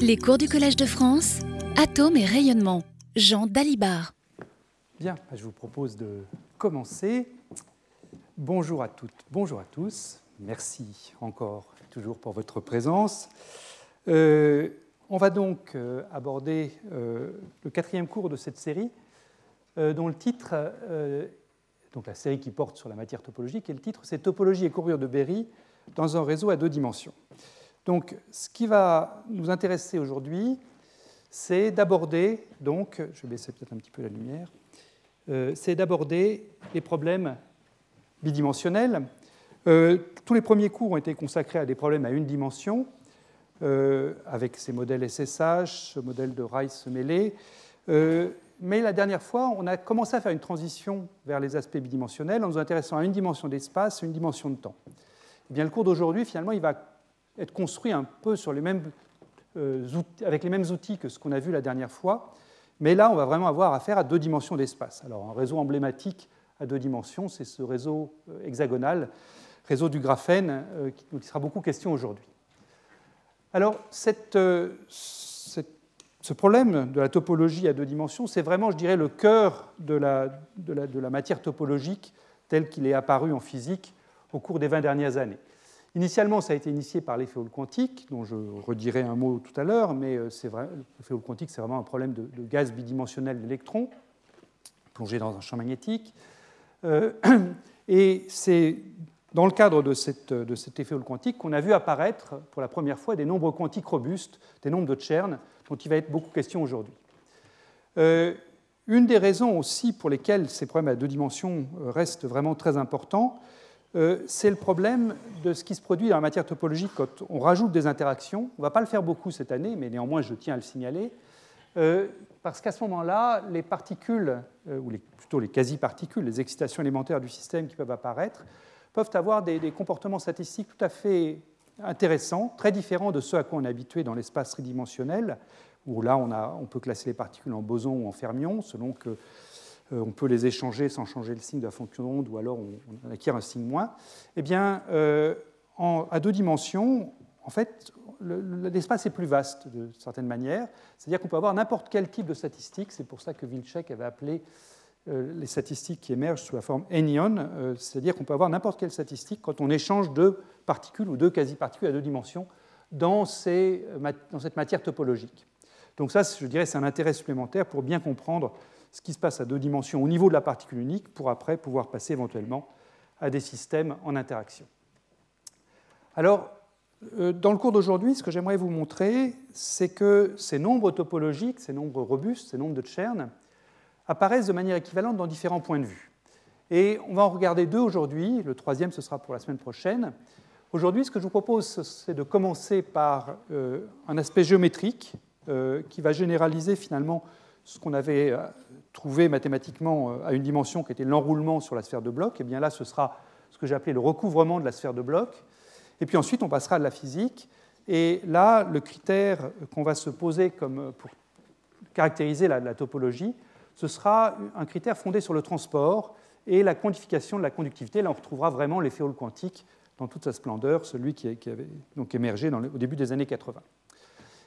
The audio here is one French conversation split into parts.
Les cours du Collège de France, Atomes et rayonnement. Jean Dalibard. Bien, je vous propose de commencer. Bonjour à toutes, bonjour à tous. Merci encore toujours pour votre présence. Euh, on va donc euh, aborder euh, le quatrième cours de cette série, dont le titre, donc la série qui porte sur la matière topologique, et le titre c'est Topologie et courbure de Berry dans un réseau à deux dimensions. Donc, ce qui va nous intéresser aujourd'hui, c'est d'aborder, donc, je vais baisser peut-être un petit peu la lumière, c'est d'aborder les problèmes bidimensionnels. tous les premiers cours ont été consacrés à des problèmes à une dimension, euh, avec ces modèles SSH, ce modèle de Rice mêlé. Euh, mais la dernière fois, on a commencé à faire une transition vers les aspects bidimensionnels en nous intéressant à une dimension d'espace et une dimension de temps. Eh bien, le cours d'aujourd'hui, finalement, il va être construit un peu euh, avec les mêmes outils que ce qu'on a vu la dernière fois. Mais là, on va vraiment avoir affaire à deux dimensions d'espace. Alors, un réseau emblématique à deux dimensions, c'est ce réseau hexagonal, réseau du graphène, dont il sera beaucoup question aujourd'hui. Alors, euh, ce problème de la topologie à deux dimensions, c'est vraiment, je dirais, le cœur de la, matière topologique tel qu'il est apparu en physique au cours des 20 dernières années. Initialement, ça a été initié par l'effet Hall quantique, dont je redirai un mot tout à l'heure, mais euh, l'effet Hall quantique, c'est vraiment un problème de, gaz bidimensionnel d'électrons plongé dans un champ magnétique. Euh, et c'est dans le cadre de, cet effet Hall quantique qu'on a vu apparaître pour la première fois des nombres quantiques robustes, des nombres de Chern, dont il va être beaucoup question aujourd'hui. Euh, une des raisons aussi pour lesquelles ces problèmes à deux dimensions restent vraiment très importants, c'est le problème de ce qui se produit dans la matière topologique quand on rajoute des interactions. On ne va pas le faire beaucoup cette année, mais néanmoins je tiens à le signaler, parce qu'à ce moment-là, les particules, ou plutôt les quasi-particules, les excitations élémentaires du système qui peuvent apparaître, peuvent avoir des, comportements statistiques tout à fait intéressants, très différents de ceux à quoi on est habitué dans l'espace tridimensionnel, où là on, peut classer les particules en boson ou en fermions, selon que euh, on peut les échanger sans changer le signe de la fonction d'onde, ou alors on, acquiert un signe moins. Eh bien, euh, à deux dimensions, en fait, l'espace est plus vaste de certaine manière. C'est-à-dire qu'on peut avoir n'importe quel type de statistique. C'est pour ça que Wilczek avait appelé euh, les statistiques qui émergent sous la forme anion, euh, c'est-à-dire qu'on peut avoir n'importe quelle statistique quand on échange deux particules ou deux quasi-particules à deux dimensions dans, dans, cette matière topologique. Donc ça, je dirais, c'est un intérêt supplémentaire pour bien comprendre ce qui se passe à deux dimensions au niveau de la particule unique, pour après pouvoir passer éventuellement à des systèmes en interaction. Alors, euh, dans le cours d'aujourd'hui, ce que j'aimerais vous montrer, c'est que ces nombres topologiques, ces nombres robustes, ces nombres de Chern, apparaissent de manière équivalente dans différents points de vue. Et on va en regarder deux aujourd'hui, le troisième ce sera pour la semaine prochaine. Aujourd'hui, ce que je vous propose, c'est de commencer par euh, un aspect géométrique euh, qui va généraliser finalement ce qu'on avait euh, trouvé mathématiquement à une dimension qui était l'enroulement sur la sphère de bloc. Et bien là, ce sera ce que j'ai appelé le recouvrement de la sphère de bloc. Et puis ensuite, on passera à la physique. Et là, le critère qu'on va se poser comme, pour caractériser la topologie, ce sera un critère fondé sur le transport et la quantification de la conductivité. Là, on retrouvera vraiment l'effet Hall quantique dans toute sa splendeur, celui qui, avait donc émergé au début des années 80.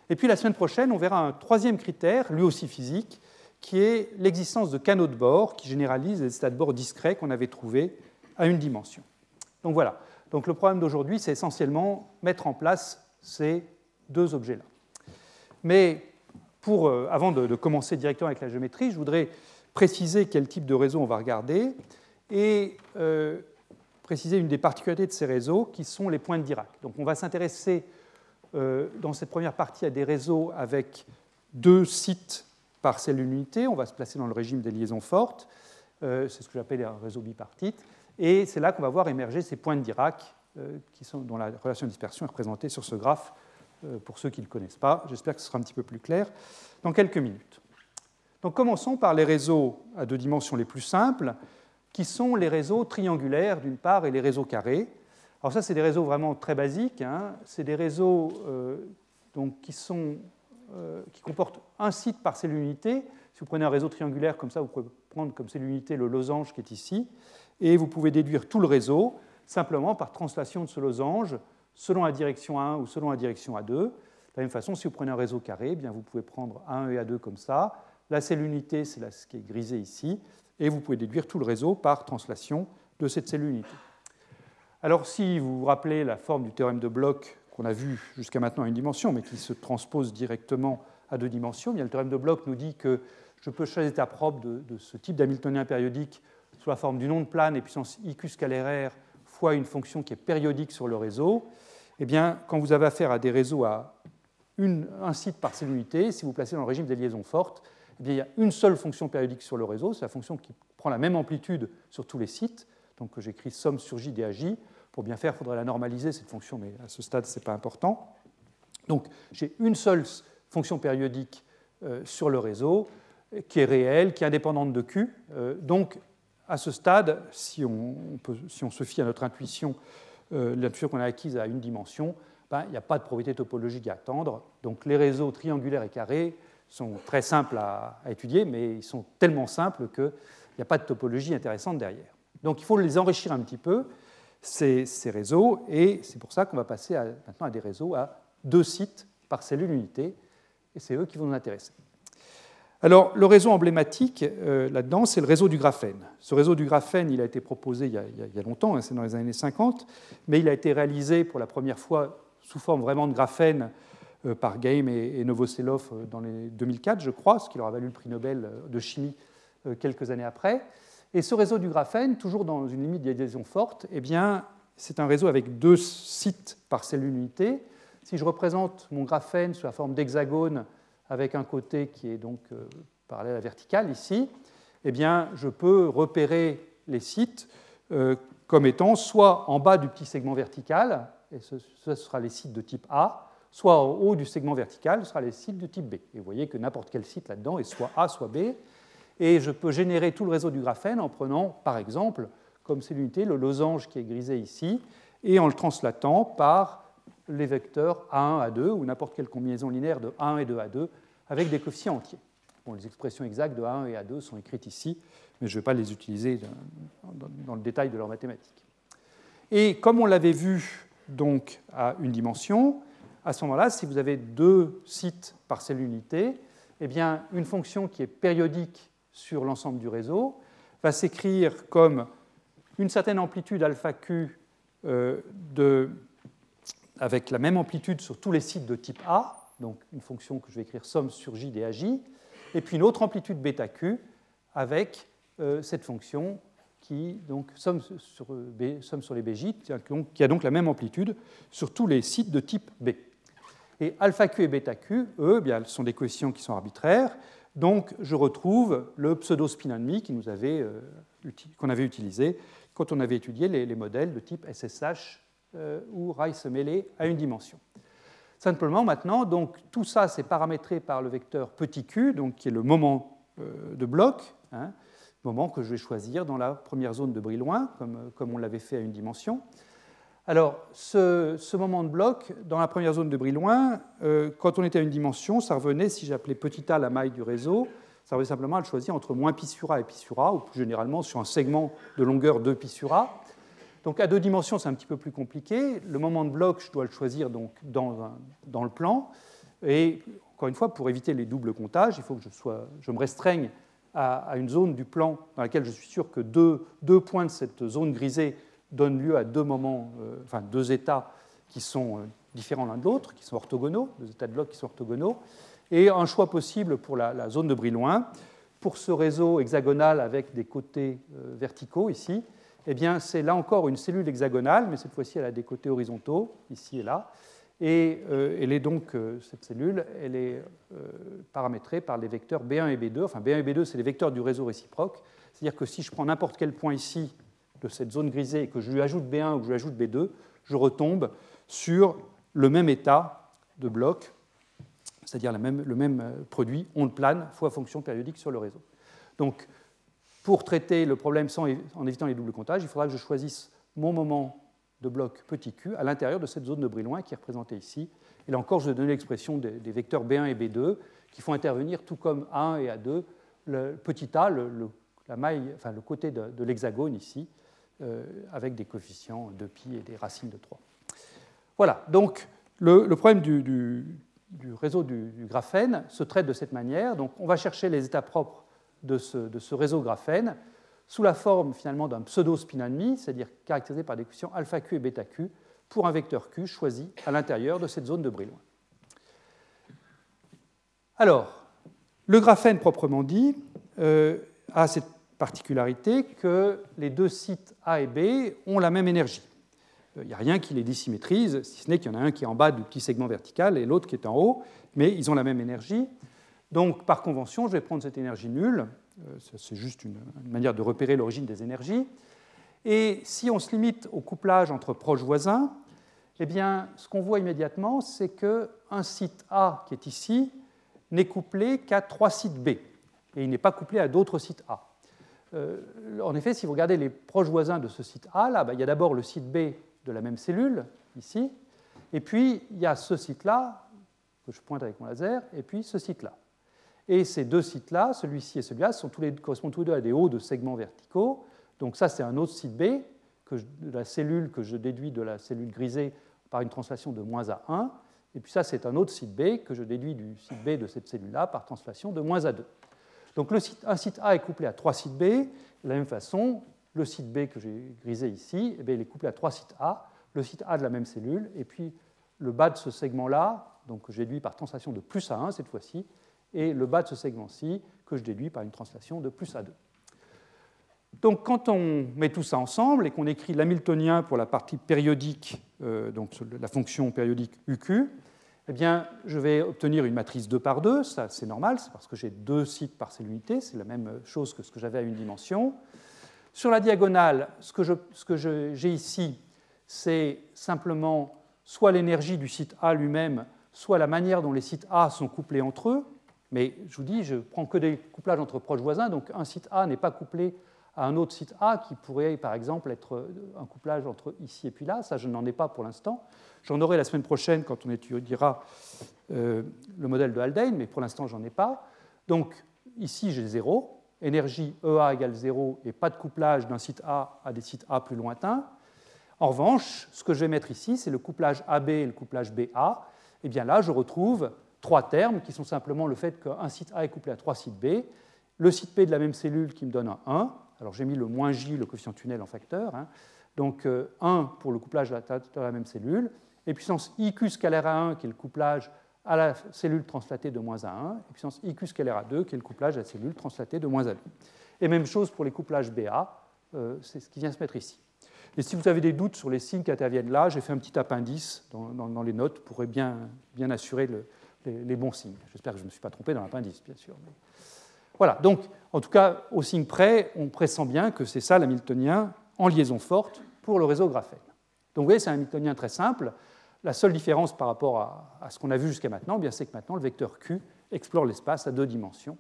Et puis la semaine prochaine, on verra un troisième critère, lui aussi physique, qui est l'existence de canaux de bord qui généralisent les états de bord discrets qu'on avait trouvés à une dimension. Donc voilà. Donc le problème d'aujourd'hui, c'est essentiellement mettre en place ces deux objets-là. Mais euh, avant de, commencer directement avec la géométrie, je voudrais préciser quel type de réseau on va regarder et euh, préciser une des particularités de ces réseaux qui sont les points de Dirac. Donc on va s'intéresser dans cette première partie à des réseaux avec deux sites par celle d'unité. On va se placer dans le régime des liaisons fortes. c'est ce que j'appelle un réseau bipartite. Et c'est là qu'on va voir émerger ces points de sont, dont la relation de dispersion est représentée sur ce graphe euh, pour ceux qui ne le connaissent pas. J'espère que ce sera un petit peu plus clair dans quelques minutes. Donc commençons par les réseaux à deux dimensions les plus simples, qui sont les réseaux triangulaires d'une part et les réseaux carrés. Alors ça, c'est des réseaux vraiment très basiques. Hein. C'est des réseaux euh, donc, qui, sont, euh, qui comportent un site par cellule unité. Si vous prenez un réseau triangulaire comme ça, vous pouvez prendre comme cellule unité le losange qui est ici, et vous pouvez déduire tout le réseau simplement par translation de ce losange selon la direction 1 ou selon la direction A2. De la même façon, si vous prenez un réseau carré, eh bien vous pouvez prendre A1 et A2 comme ça. La cellule unité, c'est ce qui est grisé ici, et vous pouvez déduire tout le réseau par translation de cette cellule unité. Alors, si vous vous rappelez la forme du théorème de Bloch qu'on a vu jusqu'à maintenant à une dimension, mais qui se transpose directement à deux dimensions, bien, le théorème de Bloch nous dit que je peux choisir l'état propre de, ce type d'Hamiltonien périodique sous la forme d'une onde plane et puissance IQ scalaire fois une fonction qui est périodique sur le réseau. Eh bien, quand vous avez affaire à des réseaux à un site par cellule unité, si vous placez dans le régime des liaisons fortes, eh bien, il y a une seule fonction périodique sur le réseau, c'est la fonction qui prend la même amplitude sur tous les sites, donc j'écris somme sur J DAJ. Pour bien faire, il faudrait la normaliser, cette fonction, mais à ce stade, ce n'est pas important. Donc j'ai une seule fonction périodique euh, sur le réseau qui est réelle, qui est indépendante de Q. Euh, donc à ce stade, si on, se fie à notre intuition, euh, l'intuition qu'on a acquise à une dimension, ben, il n'y a pas de probabilité topologique à attendre. Donc les réseaux triangulaires et carrés sont très simples à, à étudier, mais ils sont tellement simples qu'il n'y a pas de topologie intéressante derrière. Donc il faut les enrichir un petit peu, ces, réseaux, et c'est pour ça qu'on va passer maintenant à des réseaux à deux sites par cellule unité, et c'est eux qui vont nous intéresser. Alors, le réseau emblématique euh, là-dedans, c'est le réseau du graphène. Ce réseau du graphène, il a été proposé il y a, longtemps, hein, c'est dans les années 50, mais il a été réalisé pour la première fois sous forme vraiment de graphène euh, par Game et, Novoselov euh, dans les 2004, je crois, ce qui leur a valu le prix Nobel de chimie quelques années après. Et ce réseau du graphène, toujours dans une limite d'adhésion forte, eh bien, c'est un réseau avec deux sites par cellule unité. Si je représente mon graphène sous la forme d'hexagone avec un côté qui est donc euh, parallèle à la verticale ici, eh bien, je peux repérer les sites euh, comme étant soit en bas du petit segment vertical, et ce, ce, sera les sites de type A, soit en haut du segment vertical, ce sera les sites de type B. Et vous voyez que n'importe quel site là-dedans est soit A, soit B et je peux générer tout le réseau du graphène en prenant, par exemple, comme c'est l'unité, le losange qui est grisé ici, et en le translatant par les vecteurs A1, A2, ou n'importe quelle combinaison linéaire de A1 et de A2, avec des coefficients entiers. Bon, les expressions exactes de A1 et A2 sont écrites ici, mais je ne vais pas les utiliser dans le détail de leur mathématiques. Et comme on l'avait vu donc à une dimension, à ce moment-là, si vous avez deux sites par cellule unité, eh bien, une fonction qui est périodique sur l'ensemble du réseau va s'écrire comme une certaine amplitude alpha q euh, de, avec la même amplitude sur tous les sites de type A, donc une fonction que je vais écrire somme sur j dAj, et puis une autre amplitude bêta q avec euh, cette fonction qui donc somme sur, B, somme sur les bj, qui a donc la même amplitude sur tous les sites de type B. Et alpha q et bêta q, eux, eh bien, sont des coefficients qui sont arbitraires, donc je retrouve le pseudo-spin euh, qu'on avait utilisé quand on avait étudié les, les modèles de type SSH euh, Rice se mêlait à une dimension. Simplement maintenant, donc, tout ça c'est paramétré par le vecteur petit q, donc, qui est le moment euh, de bloc, hein, moment que je vais choisir dans la première zone de Brillouin, comme on l'avait fait à une dimension. Alors, ce, moment de bloc, dans la première zone de Brillouin, euh, quand on était à une dimension, ça revenait, si j'appelais petit a la maille du réseau, ça revenait simplement à le choisir entre moins pi sur a et pi sur a, ou plus généralement sur un segment de longueur 2 pi sur a. Donc à deux dimensions, c'est un petit peu plus compliqué. Le moment de bloc, je dois le choisir donc dans, dans le plan. Et encore une fois, pour éviter les doubles comptages, il faut que je, sois, je me restreigne à, à, une zone du plan dans laquelle je suis sûr que deux, deux points de cette zone grisée donne lieu à deux moments, euh, enfin deux états qui sont euh, différents l'un de l'autre, qui sont orthogonaux, deux états de bloc qui sont orthogonaux, et un choix possible pour la, zone de Brillouin. Pour ce réseau hexagonal avec des côtés euh, verticaux ici, eh bien c'est là encore une cellule hexagonale, mais cette fois-ci elle a des côtés horizontaux, ici et là. Et elle est donc, cette cellule, elle est paramétrée par les vecteurs B1 et B2. Enfin, B1 et B2, c'est les vecteurs du réseau réciproque. C'est-à-dire que si je prends n'importe quel point ici de cette zone grisée et que je lui ajoute B1 ou que je lui ajoute B2, je retombe sur le même état de bloc, c'est-à-dire le même euh, produit onde plane fois fonction périodique sur le réseau. Donc, pour traiter le problème sans, en évitant les doubles comptages, il faudra que je choisisse mon moment de bloc petit q à l'intérieur de cette zone de Brillouin qui est représentée ici. Et là encore, je vais donner l'expression des, vecteurs B1 et B2 qui font intervenir, tout comme A1 et A2, le petit a, le, la maille, enfin, le côté de, l'hexagone ici, avec des coefficients de pi et des racines de 3. Voilà, donc le, problème du, réseau du, graphène se traite de cette manière. Donc on va chercher les états propres de ce, réseau graphène sous la forme finalement d'un pseudo-spin ennemi, c'est-à-dire caractérisé par des coefficients alpha q et bêta q pour un vecteur q choisi à l'intérieur de cette zone de Brillouin. Alors, le graphène proprement dit euh, a cette particularité que les deux sites A et B ont la même énergie. Il n'y a rien qui les dissymétrise, si ce n'est qu'il y en a un qui est en bas du petit segment vertical et l'autre qui est en haut, mais ils ont la même énergie. Donc, par convention, je vais prendre cette énergie nulle. Euh, c'est juste une, manière de repérer l'origine des énergies. Et si on se limite au couplage entre proches voisins, eh bien, ce qu'on voit immédiatement, c'est qu'un site A qui est ici n'est couplé qu'à trois sites B, et il n'est pas couplé à d'autres sites A. Euh, en effet, si vous regardez les proches voisins de ce site A, là, bah, il y a d'abord le site B de la même cellule, ici, et puis il y a ce site-là, que je pointe avec mon laser, et puis ce site-là. Et ces deux sites-là, celui-ci et celui-là, correspondent tous les deux à des hauts de segments verticaux. Donc ça, c'est un autre site B, que de la cellule que je déduis de la cellule grisée par une translation de moins A1. Et puis ça, c'est un autre site B que je déduis du site B de cette cellule-là par translation de moins A2. Donc le site, un site A est couplé à trois sites B. De la même façon, le site B que j'ai grisé ici, eh il est couplé à trois sites A, le site A de la même cellule, et puis le bas de ce segment-là, donc que je par translation de plus A1 cette fois-ci, et le bas de ce segment-ci que je déduis par une translation de plus A2. Donc quand on met tout ça ensemble et qu'on écrit l'hamiltonien pour la partie périodique, euh, donc la fonction périodique UQ, eh bien, je vais obtenir une matrice 2 par 2, ça c'est normal, c'est parce que j'ai deux sites par celle unité, c'est la même chose que ce que j'avais à une dimension. Sur la diagonale, ce que j'ai ici, c'est simplement soit l'énergie du site A lui-même, soit la manière dont les sites A sont couplés entre eux. Mais je vous dis, je prends que des couplages entre proches voisins, donc un site A n'est pas couplé à un autre site A qui pourrait par exemple être un couplage entre ici et puis là. Ça, je n'en ai pas pour l'instant. J'en aurai la semaine prochaine quand on étudiera euh, le modèle de Haldane, mais pour l'instant, j'en ai pas. Donc ici, j'ai 0. Énergie EA égale 0 et pas de couplage d'un site A à des sites A plus lointains. En revanche, ce que je vais mettre ici, c'est le couplage AB et le couplage BA. Et eh bien là, je retrouve trois termes qui sont simplement le fait qu'un site A est couplé à trois sites B, le site P de la même cellule qui me donne un 1, alors j'ai mis le moins J, le coefficient tunnel en facteur, hein. donc 1 euh, pour le couplage de la même cellule, et puissance IQ scalaire à 1 qui est le couplage à la cellule translatée de moins A1, et puissance IQ scalaire à 2 qui est le couplage à la cellule translatée de moins A2. Et même chose pour les couplages BA, euh, c'est ce qui vient se mettre ici. Et si vous avez des doutes sur les signes qui interviennent là, j'ai fait un petit appendice dans, les notes pour bien, bien assurer les, bons signes. J'espère que je ne me suis pas trompé dans l'appendice, bien sûr. Voilà, donc en tout cas, au signe près, on pressent bien que c'est ça l'hamiltonien en liaison forte pour le réseau graphène. Donc vous voyez, c'est un hamiltonien très simple. La seule différence par rapport à, ce qu'on a vu jusqu'à maintenant, eh c'est que maintenant le vecteur Q explore l'espace à deux dimensions,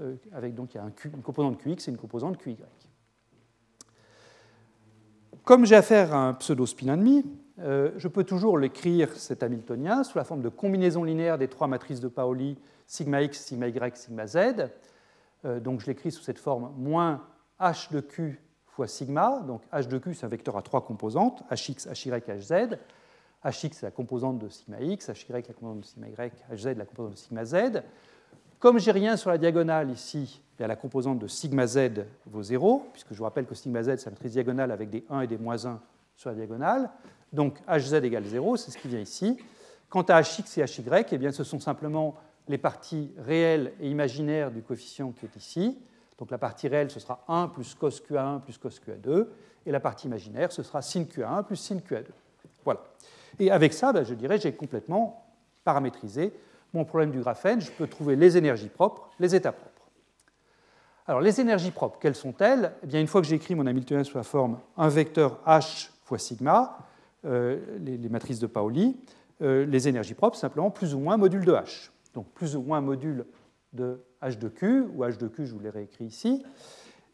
euh, avec donc il y a une composante Qx et une composante Qy. Comme j'ai affaire à un pseudo-spin ennemi, euh, je peux toujours l'écrire, cet hamiltonien, sous la forme de combinaison linéaire des trois matrices de Pauli, sigma x, sigma y, sigma z, donc je l'écris sous cette forme moins h de q fois sigma. Donc h de q, c'est un vecteur à trois composantes, hx, hy, hz. hx, c'est la composante de sigma x, hy, la composante de sigma y, hz, la composante de sigma z. Comme j'ai rien sur la diagonale ici, la composante de sigma z vaut 0, puisque je vous rappelle que sigma z, c'est la matrice diagonale avec des 1 et des moins 1 sur la diagonale. Donc hz égale 0, c'est ce qui vient ici. Quant à hx et hy, eh bien, ce sont simplement les parties réelles et imaginaires du coefficient qui est ici. Donc la partie réelle, ce sera 1 plus cos QA1 plus cos QA2, et la partie imaginaire, ce sera sin QA1 plus sin QA2. Voilà. Et avec ça, ben, je dirais, j'ai complètement paramétrisé mon problème du graphène. Je peux trouver les énergies propres, les états propres. Alors les énergies propres, quelles sont-elles? Eh bien, Une fois que j'ai écrit mon Hamiltonien sous la forme un vecteur h fois sigma, euh, les, matrices de Pauli, euh, les énergies propres, simplement plus ou moins module de h donc plus ou moins module de h de q, ou h de q, je vous l'ai réécrit ici.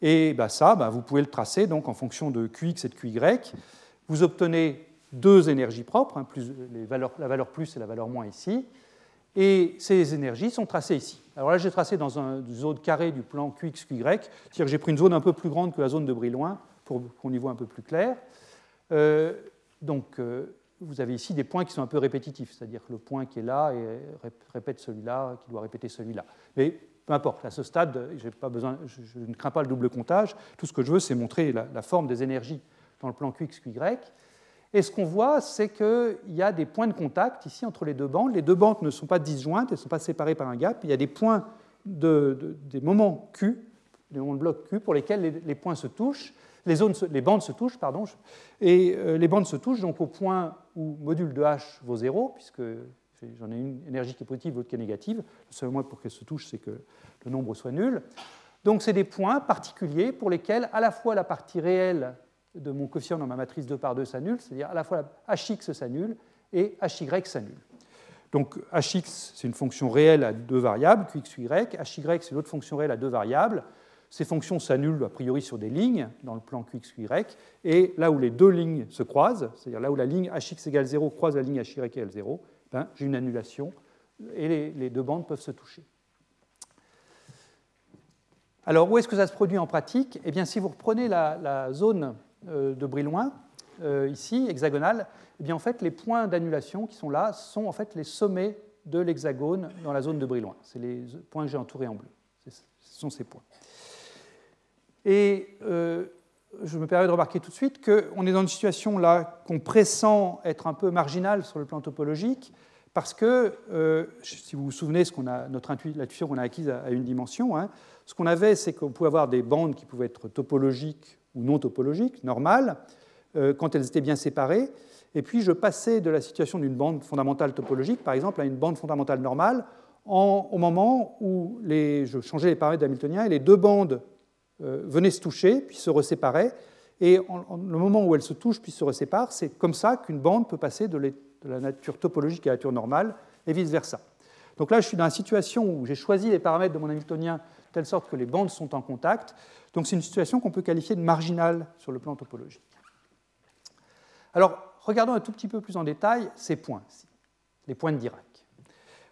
Et bah, ça, bah, vous pouvez le tracer donc, en fonction de qx et de qy. Vous obtenez deux énergies propres, hein, la valeur plus et la valeur moins ici. Et ces énergies sont tracées ici. Alors là, j'ai tracé dans une zone carrée du plan qx, qy, c'est-à-dire que j'ai pris une zone un peu plus grande que la zone de Brillouin pour qu'on y voit un peu plus clair. Euh, donc, euh, vous avez ici des points qui sont un peu répétitifs, c'est-à-dire que le point qui est là répète celui-là, qui doit répéter celui-là. Mais peu importe, à ce stade, je, ne crains pas le double comptage. Tout ce que je veux, c'est montrer la, forme des énergies dans le plan QX, QY. Et ce qu'on voit, c'est qu'il y a des points de contact ici entre les deux bandes. Les deux bandes ne sont pas disjointes, elles ne sont pas séparées par un gap. Il y a des points, de, des moments Q, des moments de bloc Q, pour lesquels les, points se touchent. Les, zones, les bandes se touchent, pardon, et euh, les bandes se touchent donc au point où module de H vaut 0, puisque j'en ai une énergie qui est positive, l'autre qui est négative. Le seul moyen pour qu'elle se touche, c'est que le nombre soit nul. Donc c'est des points particuliers pour lesquels à la fois la partie réelle de mon coefficient dans ma matrice 2 par 2 s'annule, c'est-à-dire à la fois hx s'annule et hy s'annule. Donc hx, c'est une fonction réelle à deux variables, qx, y, hy, c'est une autre fonction réelle à deux variables. Ces fonctions s'annulent a priori sur des lignes dans le plan qx, y, et là où les deux lignes se croisent, c'est-à-dire là où la ligne hx égale 0 croise la ligne hy égale 0, ben, j'ai une annulation et les, deux bandes peuvent se toucher. Alors, où est-ce que ça se produit en pratique? Eh bien, si vous reprenez la, zone euh, de Brillouin, euh, ici, hexagonale, eh bien, en fait, les points d'annulation qui sont là sont en fait les sommets de l'hexagone dans la zone de Brillouin. C'est les points que j'ai entourés en bleu. Ce sont ces points. Et euh, je me permets de remarquer tout de suite qu'on est dans une situation là qu'on pressent être un peu marginale sur le plan topologique, parce que, euh, si vous vous souvenez, ce qu'on a, notre l'intuition qu'on a acquise à, une dimension, hein, ce qu'on avait, c'est qu'on pouvait avoir des bandes qui pouvaient être topologiques ou non topologiques, normales, euh, quand elles étaient bien séparées. Et puis, je passais de la situation d'une bande fondamentale topologique, par exemple, à une bande fondamentale normale, au moment où je changeais les paramètres d'Hamiltonien et les deux bandes venaient se toucher, puis se reséparaient. Et le moment où elles se touchent puis se reséparent, c'est comme ça qu'une bande peut passer de, la nature topologique à la nature normale, et vice-versa. Donc là, je suis dans la situation où j'ai choisi les paramètres de mon Hamiltonien de telle sorte que les bandes sont en contact. Donc c'est une situation qu'on peut qualifier de marginale sur le plan topologique. Alors, regardons un tout petit peu plus en détail ces points, les points de Dirac.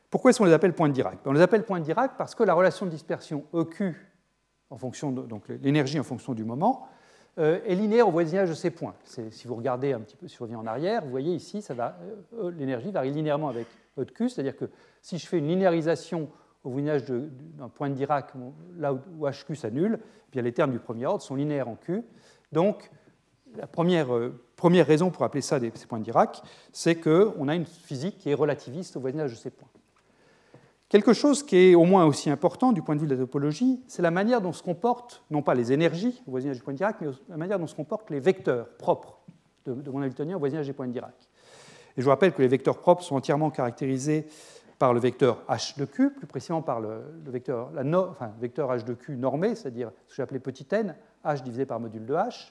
Pourquoi est-ce qu'on les appelle points de Dirac? On les appelle points de Dirac parce que la relation de dispersion EQ, en fonction de, donc l'énergie en fonction du moment, euh, est linéaire au voisinage de ces points. Si vous regardez un petit peu, si je reviens en arrière, vous voyez ici, euh, euh, l'énergie varie linéairement avec E de Q, c'est-à-dire que si je fais une linéarisation au voisinage d'un point de Dirac, là où HQ s'annule, eh bien les termes du premier ordre sont linéaires en Q. Donc, la première, première raison pour appeler ça des, ces points de Dirac, c'est qu'on a une physique qui est relativiste au voisinage de ces points. Quelque chose qui est au moins aussi important du point de vue de la topologie, c'est la manière dont se comportent, non pas les énergies au voisinage du point de Dirac, mais la manière dont se comportent les vecteurs propres de, mon Hamiltonien au voisinage des points de Dirac. Et je vous rappelle que les vecteurs propres sont entièrement caractérisés par le vecteur h de q, plus précisément par le, vecteur, la vecteur h de q normé, c'est-à-dire ce que j'appelais petit n, h divisé par module de h.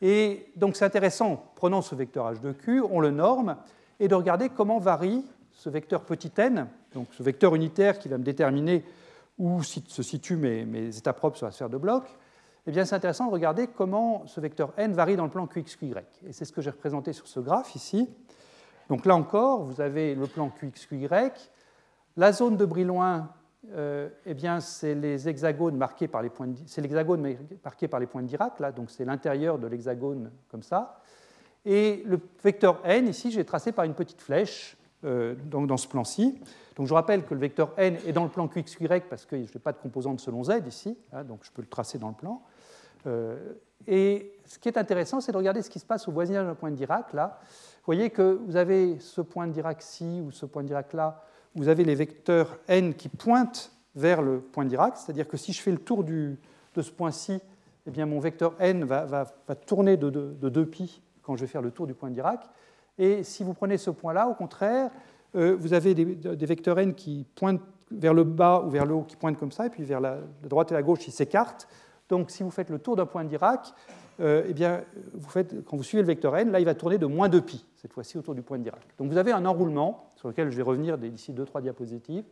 Et donc c'est intéressant, prenant ce vecteur h de q, on le norme, et de regarder comment varie ce vecteur petit n, donc ce vecteur unitaire qui va me déterminer où se situent mes, états propres sur la sphère de bloc, eh c'est intéressant de regarder comment ce vecteur n varie dans le plan QXQY. Et c'est ce que j'ai représenté sur ce graphe ici. Donc là encore, vous avez le plan QXQY. La zone de Brillouin, euh, eh c'est c'est l'hexagone marqué par les points de Dirac, là, donc c'est l'intérieur de l'hexagone comme ça. Et le vecteur n, ici, j'ai tracé par une petite flèche euh, dans, ce plan-ci. Donc je rappelle que le vecteur n est dans le plan QXY parce que je n'ai pas de composante selon z ici, hein, donc je peux le tracer dans le plan. Euh, et ce qui est intéressant, c'est de regarder ce qui se passe au voisinage d'un point de Dirac. Là, vous voyez que vous avez ce point de Dirac-ci ou ce point de Dirac-là, vous avez les vecteurs n qui pointent vers le point de Dirac, c'est-à-dire que si je fais le tour de ce point-ci, eh bien mon vecteur n va, tourner de, de, 2 pi quand je vais faire le tour du point de Dirac. Et si vous prenez ce point-là, au contraire, euh, vous avez des, vecteurs n qui pointent vers le bas ou vers le haut, qui pointent comme ça, et puis vers la, droite et la gauche, qui s'écartent. Donc si vous faites le tour d'un point d'Irak, euh, eh bien, quand vous suivez le vecteur n, là, il va tourner de moins 2pi, cette fois-ci autour du point d'Irak. Donc vous avez un enroulement, sur lequel je vais revenir d'ici 2-3 diapositives,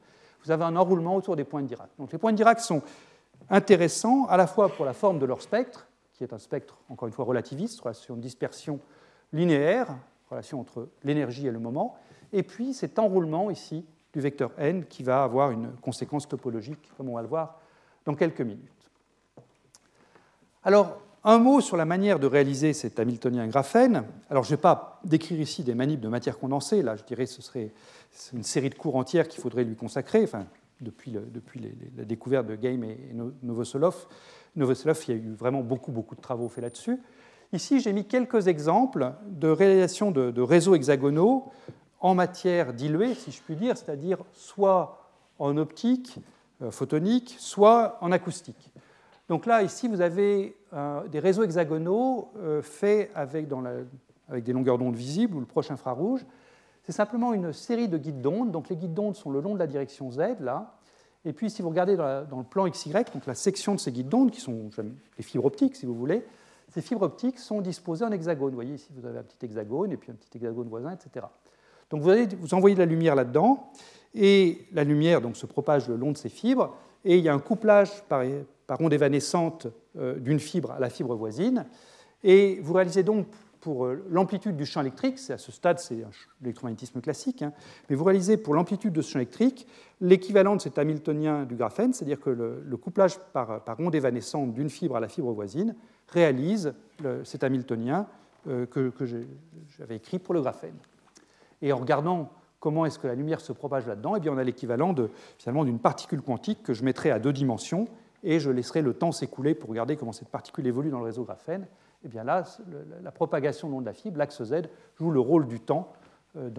vous avez un enroulement autour des points d'Irak. Donc les points d'Irak sont intéressants à la fois pour la forme de leur spectre, qui est un spectre, encore une fois, relativiste, relation de dispersion linéaire, relation entre l'énergie et le moment, et puis cet enroulement ici du vecteur n qui va avoir une conséquence topologique, comme on va le voir dans quelques minutes. Alors, un mot sur la manière de réaliser cet Hamiltonien graphène. Alors, je ne vais pas décrire ici des manips de matière condensée. Là, je dirais que ce serait une série de cours entières qu'il faudrait lui consacrer. Enfin, depuis, la découverte de Game et Novoselov, Novoselov, il y a eu vraiment beaucoup, beaucoup de travaux faits là-dessus. Ici, j'ai mis quelques exemples de réalisation de, réseaux hexagonaux en matière diluée, si je puis dire, c'est-à-dire soit en optique, euh, photonique, soit en acoustique. Donc là, ici, vous avez euh, des réseaux hexagonaux euh, faits avec, des longueurs d'onde visibles ou le proche infrarouge. C'est simplement une série de guides d'onde. Donc les guides d'onde sont le long de la direction Z, là. Et puis, si vous regardez dans, le plan XY, donc la section de ces guides d'onde, qui sont les fibres optiques, si vous voulez, ces fibres optiques sont disposées en hexagone. Vous voyez ici, vous avez un petit hexagone et puis un petit hexagone voisin, etc. Donc vous, envoyez de la lumière là-dedans, et la lumière donc, se propage le long de ces fibres, et il y a un couplage par, par onde évanescente euh, d'une fibre à la fibre voisine. Et vous réalisez donc pour euh, l'amplitude du champ électrique, à ce stade c'est l'électromagnétisme classique, hein, mais vous réalisez pour l'amplitude de ce champ électrique l'équivalent de cet Hamiltonien du graphène, c'est-à-dire que le, couplage par, onde évanescente d'une fibre à la fibre voisine réalise cet Hamiltonien euh, que, j'avais écrit pour le graphène. Et en regardant comment est-ce que la lumière se propage là-dedans, eh on a l'équivalent finalement d'une particule quantique que je mettrai à deux dimensions et je laisserai le temps s'écouler pour regarder comment cette particule évolue dans le réseau graphène. Et eh bien là, la propagation le de la fibre, l'axe Z, joue le rôle du temps euh,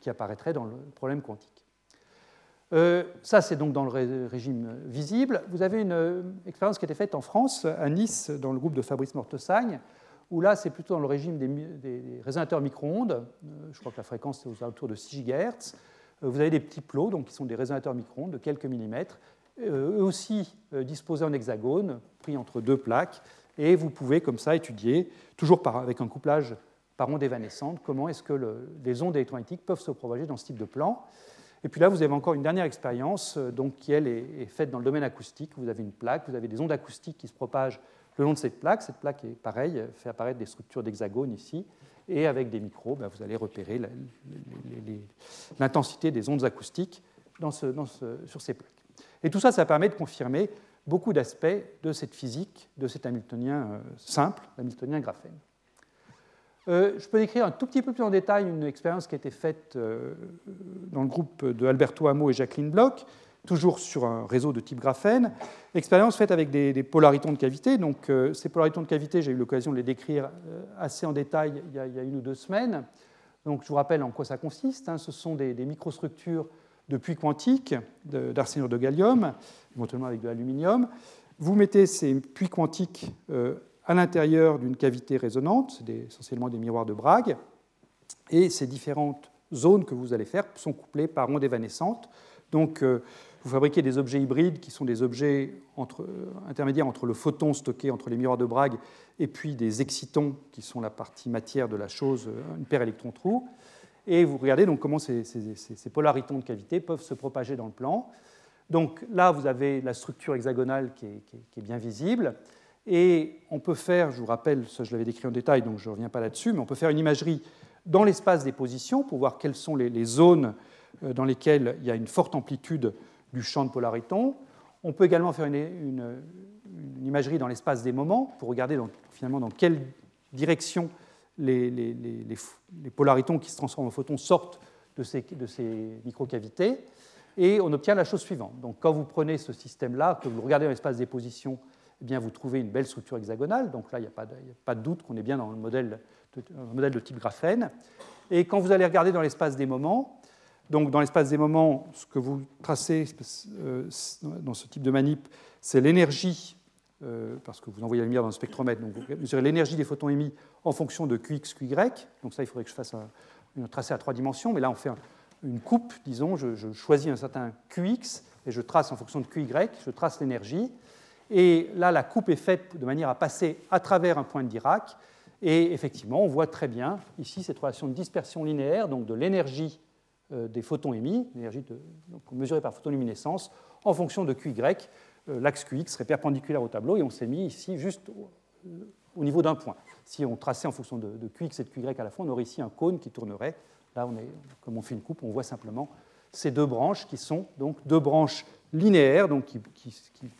qui apparaîtrait dans le problème quantique. Euh, ça, c'est donc dans le régime visible. Vous avez une euh, expérience qui a été faite en France, à Nice, dans le groupe de Fabrice Mortesagne, où là, c'est plutôt dans le régime des, résonateurs micro-ondes. je crois que la fréquence est aux alentours de 6 GHz. vous avez des petits plots, donc, qui sont des résonateurs micro-ondes de quelques millimètres, euh, eux aussi euh, disposés en hexagone, pris entre deux plaques, et vous pouvez comme ça étudier, toujours avec un couplage par onde évanescente, comment est-ce que les ondes électromagnétiques peuvent se propager dans ce type de plan. Et puis là, vous avez encore une dernière expérience euh, donc, qui, elle, est, faite dans le domaine acoustique. Vous avez une plaque, vous avez des ondes acoustiques qui se propagent le long de cette plaque. Cette plaque est pareille, fait apparaître des structures d'hexagone ici. Et avec des micros, ben, vous allez repérer l'intensité des ondes acoustiques sur ces plaques. Et tout ça, ça permet de confirmer beaucoup d'aspects de cette physique, de cet Hamiltonien euh, simple, l'Hamiltonien graphène. Euh, je peux décrire un tout petit peu plus en détail une expérience qui a été faite euh, dans le groupe de Alberto Amo et Jacqueline Bloch, toujours sur un réseau de type graphène. Expérience faite avec des, polaritons de cavité. Donc, ces polaritons de cavité, j'ai eu l'occasion de les décrire assez en détail il y, a, une ou deux semaines. Donc, je vous rappelle en quoi ça consiste. Hein. Ce sont des, des microstructures de puits quantiques d'arsénure de, gallium, éventuellement avec de l'aluminium. Vous mettez ces puits quantiques euh, à l'intérieur d'une cavité résonante, c'est essentiellement des miroirs de Bragg, et ces différentes zones que vous allez faire sont couplées par ondes évanescentes. Donc, euh, vous fabriquez des objets hybrides qui sont des objets euh, intermédiaires entre le photon stocké entre les miroirs de Bragg et puis des excitons qui sont la partie matière de la chose, une paire électron-trou. Et vous regardez donc comment ces, polaritons de cavité peuvent se propager dans le plan. Donc là, vous avez la structure hexagonale qui est, bien visible. Et on peut faire, je vous rappelle, ça je l'avais décrit en détail, donc je ne reviens pas là-dessus, mais on peut faire une imagerie dans l'espace des positions pour voir quelles sont les, zones euh, dans lesquelles il y a une forte amplitude du champ de polaritons. On peut également faire une, imagerie dans l'espace des moments pour regarder finalement dans quelle direction les, polaritons qui se transforment en photons sortent de ces microcavités, et on obtient la chose suivante. Donc quand vous prenez ce système-là, que vous regardez dans l'espace des positions, eh bien, vous trouvez une belle structure hexagonale, donc là, il n'y a, pas de doute qu'on est bien dans le modèle de, type graphène. Et quand vous allez regarder dans l'espace des moments, donc dans l'espace des moments, ce que vous tracez euh, dans ce type de manip, c'est l'énergie euh, parce que vous envoyez la lumière dans le spectromètre, donc vous mesurez l'énergie des photons émis en fonction de Qx, Qy. Donc ça, il faudrait que je fasse un, tracé à trois dimensions, mais là, on fait une coupe, disons, je, choisis un certain Qx et je trace en fonction de Qy, je trace l'énergie. Et là, la coupe est faite de manière à passer à travers un point de Dirac. Et effectivement, on voit très bien ici cette relation de dispersion linéaire, donc de l'énergie euh, des photons émis, l'énergie mesurée par photoluminescence, en fonction de Qy. Euh, l'axe QX serait perpendiculaire au tableau et on s'est mis ici juste au, niveau d'un point. Si on traçait en fonction de, QX et de QY à la fois, on aurait ici un cône qui tournerait. Là, on est, comme on fait une coupe, on voit simplement ces deux branches qui sont donc deux branches linéaires donc qui,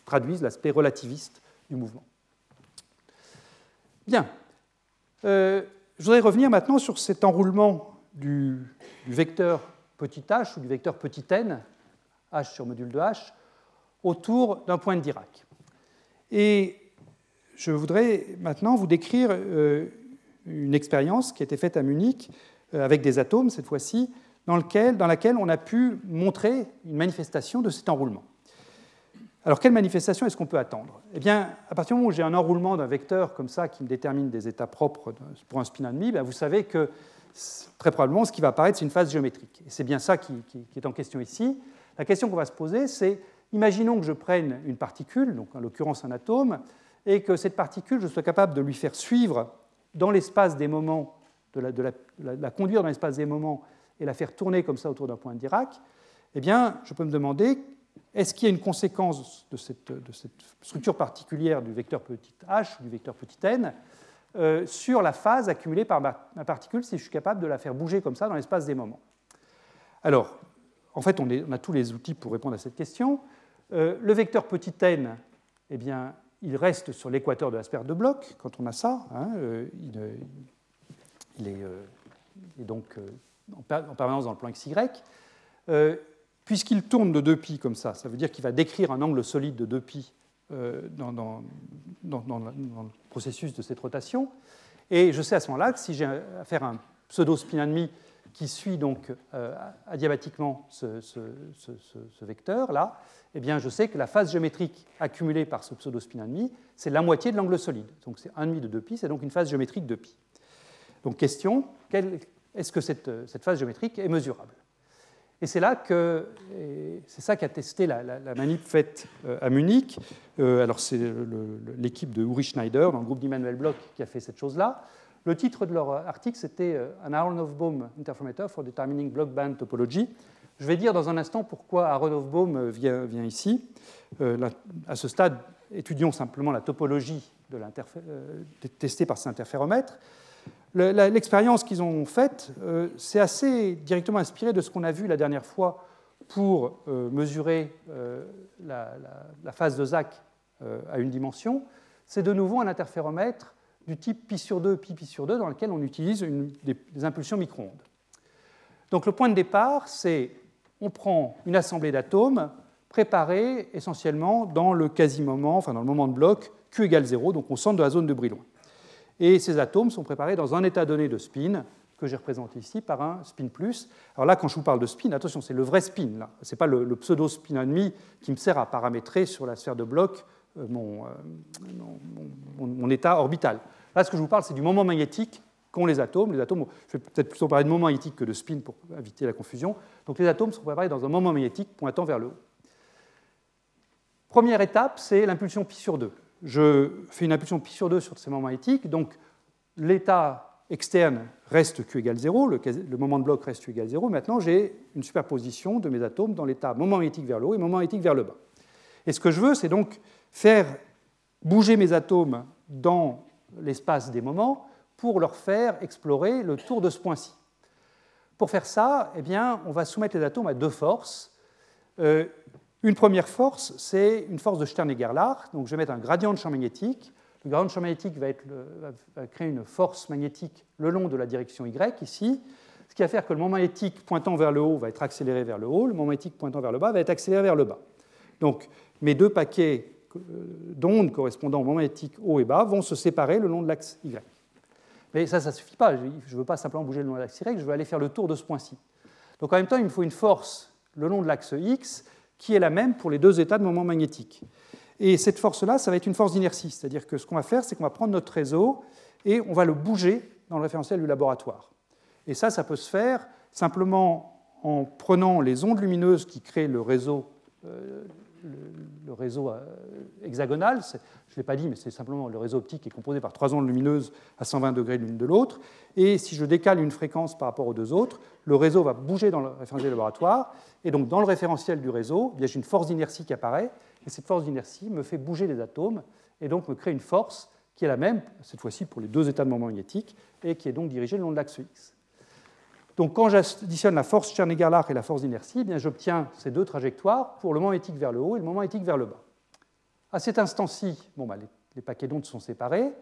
traduisent l'aspect relativiste du mouvement. Bien. Euh, je voudrais revenir maintenant sur cet enroulement du, vecteur petit h ou du vecteur petit n, h sur module de h, autour d'un point de Dirac. Et je voudrais maintenant vous décrire euh, une expérience qui a été faite à Munich euh, avec des atomes cette fois-ci, dans, dans laquelle on a pu montrer une manifestation de cet enroulement. Alors, quelle manifestation est-ce qu'on peut attendre? Eh bien, à partir du moment où j'ai un enroulement d'un vecteur comme ça qui me détermine des états propres pour un spin and ben, vous savez que très probablement ce qui va apparaître, c'est une phase géométrique. Et c'est bien ça qui, est en question ici. La question qu'on va se poser, c'est imaginons que je prenne une particule, donc en l'occurrence un atome, et que cette particule, je sois capable de lui faire suivre dans l'espace des moments, de, la, conduire dans l'espace des moments et la faire tourner comme ça autour d'un point de Dirac, eh bien, je peux me demander est-ce qu'il y a une conséquence de cette, structure particulière du vecteur petit h du vecteur petit n euh, sur la phase accumulée par ma, particule si je suis capable de la faire bouger comme ça dans l'espace des moments? Alors, en fait, on, a tous les outils pour répondre à cette question. Euh, le vecteur petit n, eh bien, il reste sur l'équateur de la sphère de bloc quand on a ça. Hein, euh, il, est, donc en permanence dans le plan xy. Puisqu'il tourne de 2π comme ça, ça veut dire qu'il va décrire un angle solide de 2π euh, dans, le processus de cette rotation. Et je sais à ce moment-là que si j'ai affaire à un pseudo-spin ennemi qui suit donc euh, adiabatiquement ce, vecteur-là, eh bien je sais que la phase géométrique accumulée par ce pseudo-spin ennemi, c'est la moitié de l'angle solide. Donc c'est 1,5 de 2π, c'est donc une phase géométrique de π. Donc question, est-ce que cette, cette phase géométrique est mesurable? Et c'est là que c'est ça qu'a testé la, manip faite euh, à Munich. Euh, alors c'est l'équipe de Uri Schneider dans le groupe d'Immanuel Bloch qui a fait cette chose-là. Le titre de leur article c'était euh, An Aharonov-Bohm Interferometer for Determining Block Band Topology. Je vais dire dans un instant pourquoi Aharonov-Bohm vient, vient, ici. à ce stade, étudions simplement la topologie de testée par cet interféromètre. L'expérience qu'ils ont faite, euh, c'est assez directement inspiré de ce qu'on a vu la dernière fois pour euh, mesurer euh, la, phase de Zach à une dimension. C'est de nouveau un interféromètre du type pi sur 2, pi pi sur 2, dans lequel on utilise des, impulsions micro-ondes. Donc le point de départ, c'est on prend une assemblée d'atomes préparés essentiellement dans le quasi-moment, enfin dans le moment de bloc Q égale 0, donc au centre de la zone de Brillouin. Et ces atomes sont préparés dans un état donné de spin, que j'ai représenté ici par un spin plus. Alors là, quand je vous parle de spin, attention, c'est le vrai spin. Ce n'est pas le, pseudo-spin ennemi qui me sert à paramétrer sur la sphère de bloc euh, euh, mon, mon, état orbital. Là, ce que je vous parle, c'est du moment magnétique qu'ont les atomes. Les atomes, je vais peut-être plutôt parler de moment magnétique que de spin pour éviter la confusion. Donc les atomes sont préparés dans un moment magnétique pointant vers le haut. Première étape, c'est l'impulsion pi sur 2 je fais une impulsion pi sur 2 sur ces moments magnétiques, donc l'état externe reste Q égale 0, le, moment de bloc reste Q égale 0. Maintenant, j'ai une superposition de mes atomes dans l'état moment magnétique vers le haut et moment magnétique vers le bas. Et ce que je veux, c'est donc faire bouger mes atomes dans l'espace des moments pour leur faire explorer le tour de ce point-ci. Pour faire ça, eh bien, on va soumettre les atomes à deux forces. Euh, une première force, c'est une force de Stern-Gerlach. Donc je vais mettre un gradient de champ magnétique. Le gradient de champ magnétique va, créer une force magnétique le long de la direction Y ici, ce qui va faire que le moment magnétique pointant vers le haut va être accéléré vers le haut, le moment magnétique pointant vers le bas va être accéléré vers le bas. Donc mes deux paquets euh, d'ondes correspondant au moment magnétique haut et bas vont se séparer le long de l'axe Y. Mais ça, ça ne suffit pas. Je ne veux pas simplement bouger le long de l'axe Y, je veux aller faire le tour de ce point-ci. Donc en même temps, il me faut une force le long de l'axe X qui est la même pour les deux états de moment magnétique. Et cette force-là, ça va être une force d'inertie, c'est-à-dire que ce qu'on va faire, c'est qu'on va prendre notre réseau et on va le bouger dans le référentiel du laboratoire. Et ça, ça peut se faire simplement en prenant les ondes lumineuses qui créent le réseau, euh, le, réseau euh, hexagonal. Je ne l'ai pas dit, mais c'est simplement le réseau optique qui est composé par trois ondes lumineuses à 120 degrés l'une de l'autre. Et si je décale une fréquence par rapport aux deux autres, le réseau va bouger dans le référentiel du laboratoire et donc, dans le référentiel du réseau, j'ai une force d'inertie qui apparaît, et cette force d'inertie me fait bouger les atomes, et donc me crée une force qui est la même, cette fois-ci pour les deux états de moment magnétique, et qui est donc dirigée le long de l'axe X. Donc, quand j'additionne la force Chern-Gerlach et la force d'inertie, eh j'obtiens ces deux trajectoires pour le moment magnétique vers le haut et le moment magnétique vers le bas. À cet instant-ci, bon, bah, les paquets d'ondes sont séparés.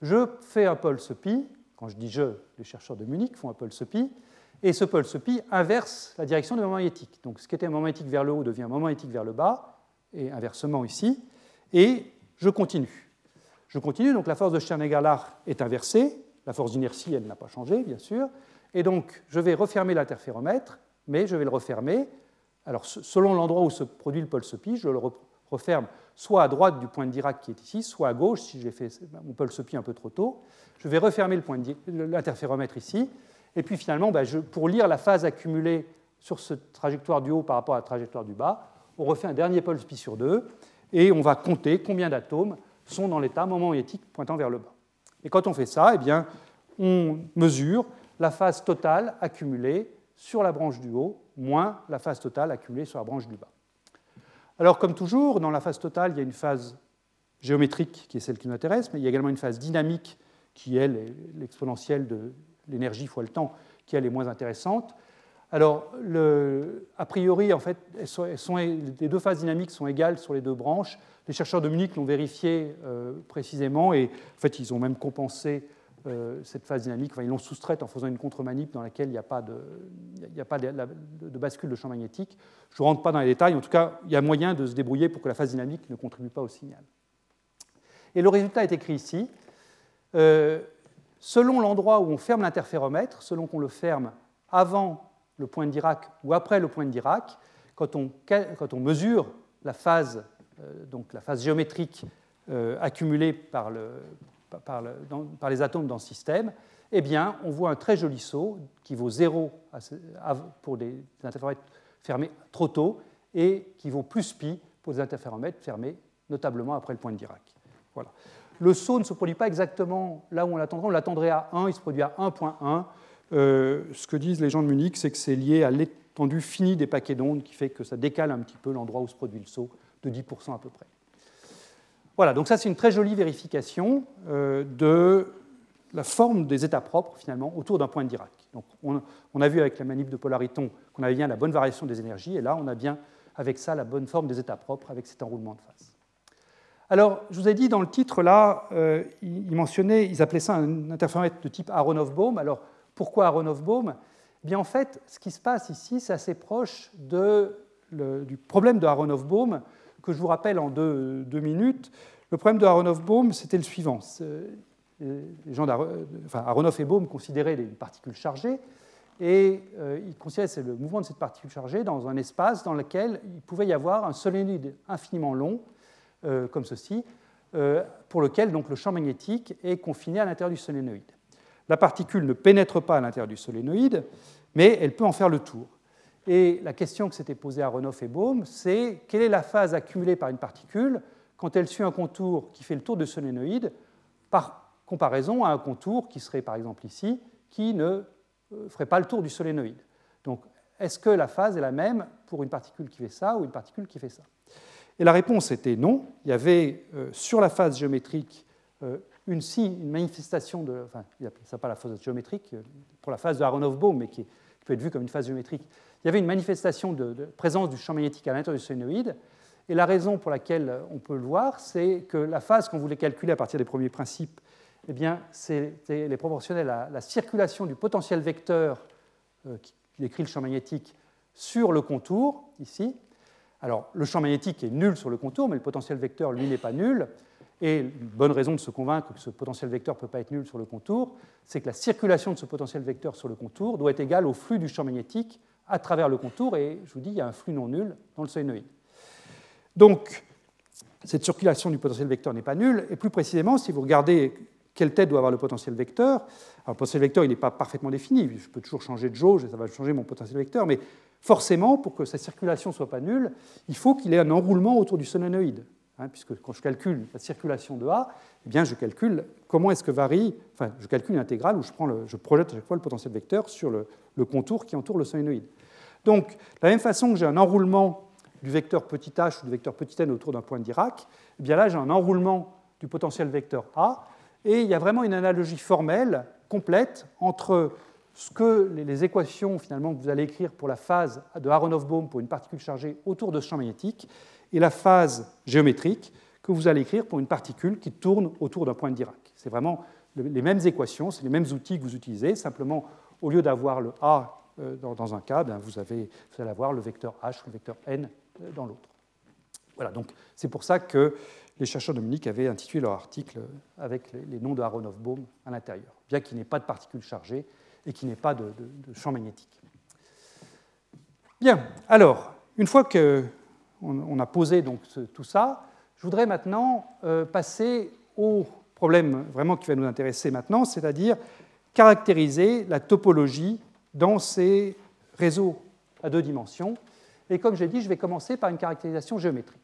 Je fais un pulse pi, quand je dis je, les chercheurs de Munich font un pulse pi, et ce pulse pi inverse la direction du moment magnétique. Donc ce qui était un moment magnétique vers le haut devient un moment magnétique vers le bas, et inversement ici, et je continue. Je continue, donc la force de Stern-Gerlach est inversée, la force d'inertie, elle n'a pas changé, bien sûr, et donc je vais refermer l'interféromètre, mais je vais le refermer. Alors selon l'endroit où se produit le pulse pi, je le referme soit à droite du point de Dirac qui est ici, soit à gauche si j'ai fait mon pulse pi un peu trop tôt. Je vais refermer l'interféromètre ici, et puis finalement, ben, pour lire la phase accumulée sur cette trajectoire du haut par rapport à la trajectoire du bas, on refait un dernier pulse pi sur 2, et on va compter combien d'atomes sont dans l'état moment magnétique pointant vers le bas. Et quand on fait ça, eh bien, on mesure la phase totale accumulée sur la branche du haut, moins la phase totale accumulée sur la branche du bas. Alors, comme toujours, dans la phase totale, il y a une phase géométrique qui est celle qui nous intéresse, mais il y a également une phase dynamique qui est l'exponentielle de l'énergie fois le temps, qui elle est moins intéressante. Alors, a priori, en fait, les deux phases dynamiques sont égales sur les deux branches. Les chercheurs de Munich l'ont vérifié euh, précisément et fait, ils ont même compensé euh, cette phase dynamique. ils l'ont soustraite en faisant une contre-manip dans laquelle il n'y a pas, de, a pas de, bascule de champ magnétique. Je ne rentre pas dans les détails. En tout cas, il y a moyen de se débrouiller pour que la phase dynamique ne contribue pas au signal. Et le résultat est écrit ici. Euh, selon l'endroit où on ferme l'interféromètre, selon qu'on le ferme avant le point de Dirac ou après le point de Dirac, quand on, mesure la phase, euh, donc la phase géométrique accumulée par le, les atomes dans ce système, eh on voit un très joli saut qui vaut 0 pour des interféromètres fermés trop tôt et qui vaut plus pi pour des interféromètres fermés notablement après le point de Dirac. Voilà. Le saut ne se produit pas exactement là où on l'attendrait. On l'attendrait à 1, il se produit à 1.1. Euh, ce que disent les gens de Munich, c'est que c'est lié à l'étendue finie des paquets d'ondes qui fait que ça décale un petit peu l'endroit où se produit le saut de 10% à peu près. Voilà, donc ça c'est une très jolie vérification euh, de la forme des états propres finalement autour d'un point de Dirac. Donc on, a vu avec la manip de Polariton qu'on avait bien la bonne variation des énergies, et là on a bien avec ça la bonne forme des états propres avec cet enroulement de phase. Alors, je vous ai dit dans le titre là, euh, ils mentionnaient, ils appelaient ça un interféromètre de type Aronoff-Bohm. Alors, pourquoi Aronoff-Bohm eh Bien, en fait, ce qui se passe ici, c'est assez proche du problème de Aronoff-Bohm que je vous rappelle en deux, minutes. Le problème de Aronoff-Bohm, c'était le suivant. Les gens enfin, Aronoff et Bohm considéraient les particules chargées, et euh, ils considéraient le mouvement de cette particule chargée dans un espace dans lequel il pouvait y avoir un solénoïde infiniment long, euh, comme ceci, euh, pour lequel donc, le champ magnétique est confiné à l'intérieur du solénoïde. La particule ne pénètre pas à l'intérieur du solénoïde, mais elle peut en faire le tour. Et la question que s'était posée à Renoff et Bohm, c'est quelle est la phase accumulée par une particule quand elle suit un contour qui fait le tour de solénoïde par comparaison à un contour qui serait par exemple ici, qui ne euh, ferait pas le tour du solénoïde. Donc, est-ce que la phase est la même pour une particule qui fait ça ou une particule qui fait ça? Et la réponse était non. Il y avait euh, sur la phase géométrique euh, une, manifestation de, enfin, il n'y ça pas la phase géométrique pour la phase de Aronoff-Bohm, mais qui, peut être vue comme une phase géométrique il y avait une manifestation de, présence du champ magnétique à l'intérieur du solénoïde. Et la raison pour laquelle on peut le voir, c'est que la phase qu'on voulait calculer à partir des premiers principes, eh bien, les proportionnelle à la circulation du potentiel vecteur euh, qui décrit le champ magnétique sur le contour, ici. Alors, le champ magnétique est nul sur le contour, mais le potentiel vecteur, lui, n'est pas nul. Et une bonne raison de se convaincre que ce potentiel vecteur ne peut pas être nul sur le contour, c'est que la circulation de ce potentiel vecteur sur le contour doit être égale au flux du champ magnétique à travers le contour, et je vous dis, il y a un flux non nul dans le solénoïde. Donc, cette circulation du potentiel vecteur n'est pas nulle, et plus précisément, si vous regardez quelle tête doit avoir le potentiel vecteur, alors le potentiel vecteur, il n'est pas parfaitement défini, je peux toujours changer de jauge et ça va changer mon potentiel vecteur, mais forcément, pour que sa circulation ne soit pas nulle, il faut qu'il ait un enroulement autour du solénoïde. Hein, puisque quand je calcule la circulation de A, eh bien, je calcule comment est-ce que varie, enfin, je calcule une intégrale où je, prends je projette à chaque fois le potentiel vecteur sur le, le contour qui entoure le solénoïde. Donc, de la même façon que j'ai un enroulement du vecteur petit h ou du vecteur petit n autour d'un point de Dirac, eh bien là, j'ai un enroulement du potentiel vecteur A, et il y a vraiment une analogie formelle complète entre ce que les équations finalement que vous allez écrire pour la phase de Aronoff-Bohm pour une particule chargée autour de ce champ magnétique et la phase géométrique que vous allez écrire pour une particule qui tourne autour d'un point de Dirac. C'est vraiment les mêmes équations, c'est les mêmes outils que vous utilisez, simplement au lieu d'avoir le A euh, dans un cas, ben, vous, allez avoir le vecteur H, le vecteur N euh, dans l'autre. Voilà, donc c'est pour ça que les chercheurs de Munich avaient intitulé leur article avec les, noms de Aronoff-Bohm à l'intérieur, bien qu'il n'ait pas de particules chargées et qu'il n'ait pas de, champ magnétique. Bien, alors, une fois qu'on on a posé tout ça, je voudrais maintenant euh, passer au problème vraiment qui va nous intéresser maintenant, c'est-à-dire caractériser la topologie dans ces réseaux à deux dimensions. Et comme j'ai dit, je vais commencer par une caractérisation géométrique.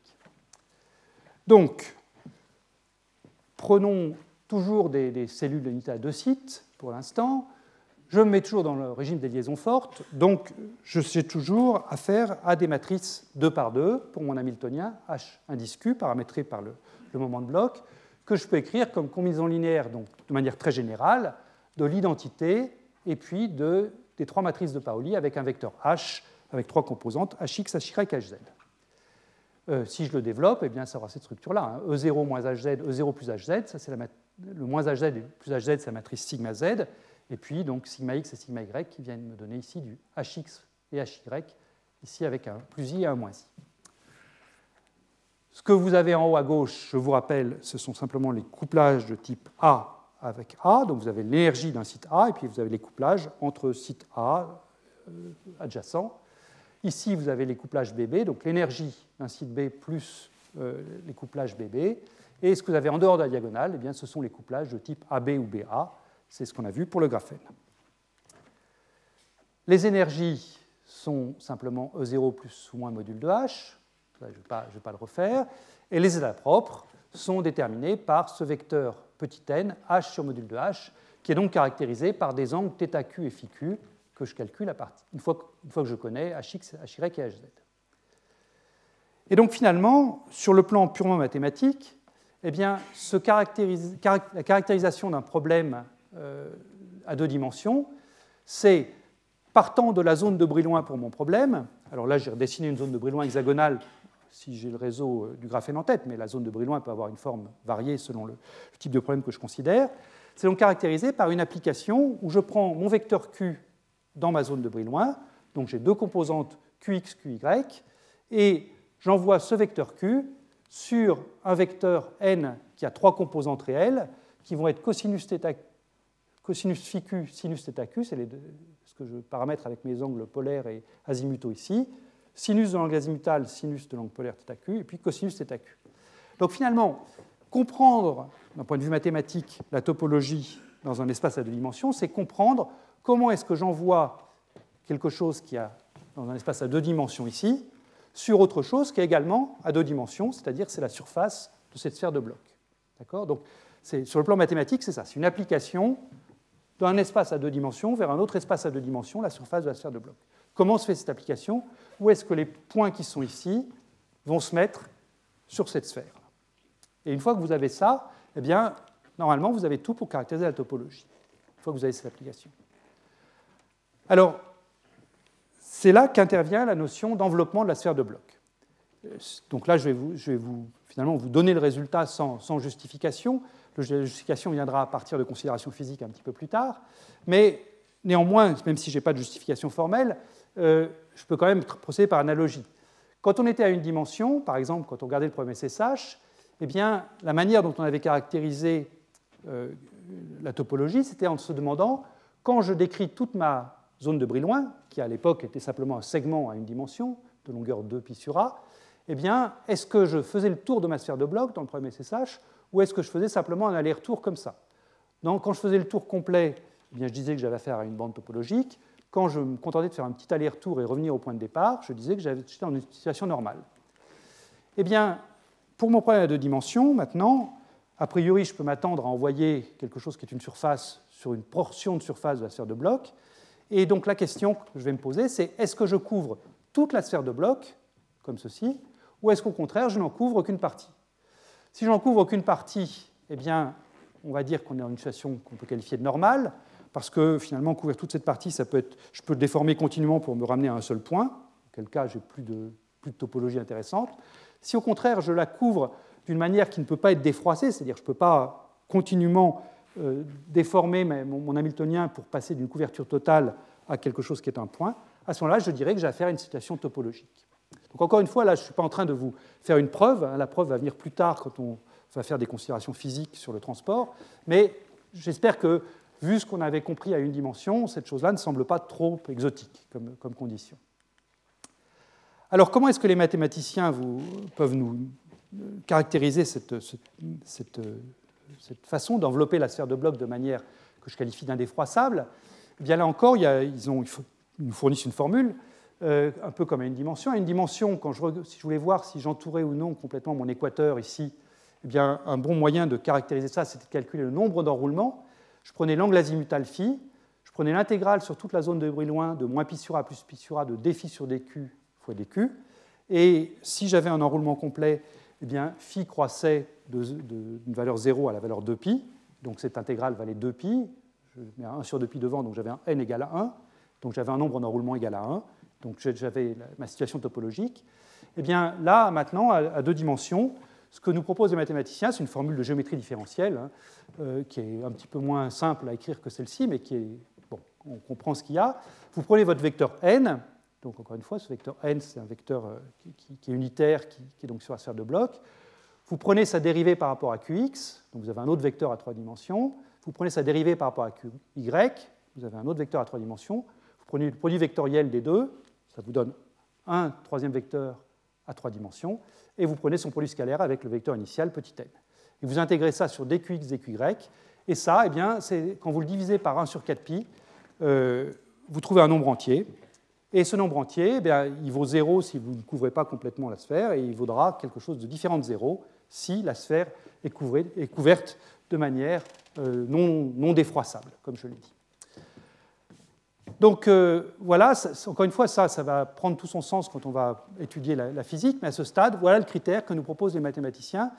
Donc, prenons toujours des, cellules d'unité à deux sites pour l'instant. Je me mets toujours dans le régime des liaisons fortes, donc je sais toujours affaire à des matrices 2 par 2 pour mon Hamiltonien, H indice Q, paramétré par le, moment de bloc, que je peux écrire comme combinaison linéaire, donc de manière très générale, de l'identité et puis de, des trois matrices de Pauli avec un vecteur H avec trois composantes, HX, HY, HZ. Euh, si je le développe, eh bien, ça aura cette structure-là. E0 hein. moins HZ, E0 plus HZ, ça c'est le moins HZ plus HZ, c'est la matrice sigma Z, et puis donc sigma X et sigma Y qui viennent me donner ici du HX et HY, ici avec un plus I et un moins I. Ce que vous avez en haut à gauche, je vous rappelle, ce sont simplement les couplages de type A avec A, donc vous avez l'énergie d'un site A, et puis vous avez les couplages entre sites A euh, adjacents. Ici, vous avez les couplages BB, donc l'énergie d'un site B plus euh, les couplages BB. Et ce que vous avez en dehors de la diagonale, eh bien, ce sont les couplages de type AB ou BA. C'est ce qu'on a vu pour le graphène. Les énergies sont simplement E0 plus ou moins module de H. Je ne vais, pas le refaire. Et les états propres sont déterminés par ce vecteur petit n, h sur module de h, qui est donc caractérisé par des angles θq et φq que je calcule à partir, une, fois, que je connais hx, hy et hz. Et donc finalement, sur le plan purement mathématique, eh bien, la caractérisation d'un problème euh, à deux dimensions, c'est partant de la zone de Brillouin pour mon problème, alors là j'ai redessiné une zone de Brillouin hexagonale si j'ai le réseau euh, du graphène en tête, mais la zone de Brillouin peut avoir une forme variée selon le type de problème que je considère. C'est donc caractérisé par une application où je prends mon vecteur Q dans ma zone de Brillouin, donc j'ai deux composantes Qx, Qy, et j'envoie ce vecteur Q sur un vecteur n qui a trois composantes réelles, qui vont être cosinus, θ, cosinus phi q, sinus θ c'est ce que je paramètre avec mes angles polaires et azimutaux ici, sinus de l'angle azimutal, sinus de l'angle polaire θq, et puis cosinus θq. Donc finalement, comprendre d'un point de vue mathématique la topologie dans un espace à deux dimensions, c'est comprendre comment est-ce que j'envoie quelque chose qui a dans un espace à deux dimensions ici sur autre chose qui est également à deux dimensions, c'est-à-dire c'est la surface de cette sphère de bloc. D'accord? Donc sur le plan mathématique, c'est ça, c'est une application d'un espace à deux dimensions vers un autre espace à deux dimensions, la surface de la sphère de bloc. Comment se fait cette application? Où est-ce que les points qui sont ici vont se mettre sur cette sphère? Et une fois que vous avez ça, eh bien, normalement, vous avez tout pour caractériser la topologie, une fois que vous avez cette application. Alors, c'est là qu'intervient la notion d'enveloppement de la sphère de bloc. Donc là, je vais, vous, je vais vous, finalement vous donner le résultat sans, sans, justification. La justification viendra à partir de considérations physiques un petit peu plus tard. Mais néanmoins, même si je n'ai pas de justification formelle, euh, je peux quand même procéder par analogie. Quand on était à une dimension, par exemple, quand on regardait le problème SSH, eh bien, la manière dont on avait caractérisé euh, la topologie, c'était en se demandant, quand je décris toute ma zone de Brillouin, qui à l'époque était simplement un segment à une dimension, de longueur 2 pi sur A, eh bien, est-ce que je faisais le tour de ma sphère de bloc dans le problème SSH, ou est-ce que je faisais simplement un aller-retour comme ça? Donc, Quand je faisais le tour complet, eh bien, je disais que j'avais affaire à une bande topologique. Quand je me contentais de faire un petit aller-retour et revenir au point de départ, je disais que j'étais dans une situation normale. Eh bien, pour mon problème à deux dimensions, maintenant, a priori, je peux m'attendre à envoyer quelque chose qui est une surface sur une portion de surface de la sphère de bloc. Et donc la question que je vais me poser, c'est est-ce que je couvre toute la sphère de bloc, comme ceci, ou est-ce qu'au contraire, je n'en couvre qu'une partie? Si je n'en couvre qu'une partie, eh bien, on va dire qu'on est dans une situation qu'on peut qualifier de normale parce que finalement, couvrir toute cette partie, ça peut être, je peux déformer continuellement pour me ramener à un seul point, quel cas j'ai plus de, plus de topologie intéressante. Si au contraire, je la couvre d'une manière qui ne peut pas être défroissée, c'est-à-dire je ne peux pas continuellement euh, déformer mon, Hamiltonien pour passer d'une couverture totale à quelque chose qui est un point, à ce moment-là, je dirais que j'ai affaire à une situation topologique. Donc encore une fois, là, je ne suis pas en train de vous faire une preuve, hein. la preuve va venir plus tard quand on va faire des considérations physiques sur le transport, mais j'espère que, vu ce qu'on avait compris à une dimension, cette chose-là ne semble pas trop exotique comme, condition. Alors comment est-ce que les mathématiciens peuvent nous caractériser cette, cette, façon d'envelopper la sphère de blocs de manière que je qualifie d'indéfroissable eh Bien là encore, ils, nous fournissent une formule, euh, un peu comme à une dimension. À une dimension, quand je, si je voulais voir si j'entourais ou non complètement mon équateur ici, eh bien, un bon moyen de caractériser ça, c'était de calculer le nombre d'enroulements. Je prenais l'angle azimutal phi, je prenais l'intégrale sur toute la zone de bruit loin de moins pi sur a plus pi sur a de dφ sur dq fois dq. Et si j'avais un enroulement complet, eh bien, phi croissait d'une valeur 0 à la valeur 2pi. Donc cette intégrale valait 2pi. Je mets un 1 sur 2pi devant, donc j'avais un n égal à 1. Donc j'avais un nombre d'enroulements égal à 1. Donc j'avais ma situation topologique. Eh bien là, maintenant, à deux dimensions, ce que nous proposent les mathématiciens, c'est une formule de géométrie différentielle, hein, euh, qui est un petit peu moins simple à écrire que celle-ci, mais qui est. Bon, on comprend ce qu'il y a. Vous prenez votre vecteur n, donc encore une fois, ce vecteur n, c'est un vecteur euh, qui, est unitaire, qui, est donc sur la sphère de bloc. Vous prenez sa dérivée par rapport à qx, donc vous avez un autre vecteur à trois dimensions. Vous prenez sa dérivée par rapport à qy, vous avez un autre vecteur à trois dimensions. Vous prenez le produit vectoriel des deux, ça vous donne un troisième vecteur à trois dimensions, et vous prenez son produit scalaire avec le vecteur initial petit n. Et vous intégrez ça sur dqx, dqy, et ça, eh bien, quand vous le divisez par 1 sur 4pi, euh, vous trouvez un nombre entier, et ce nombre entier, eh bien, il vaut 0 si vous ne couvrez pas complètement la sphère, et il vaudra quelque chose de différent de 0 si la sphère est, couverte de manière euh, non, défroissable, comme je l'ai dit. Donc euh, voilà, encore une fois, ça, ça va prendre tout son sens quand on va étudier la, physique, mais à ce stade, voilà le critère que nous proposent les mathématiciens.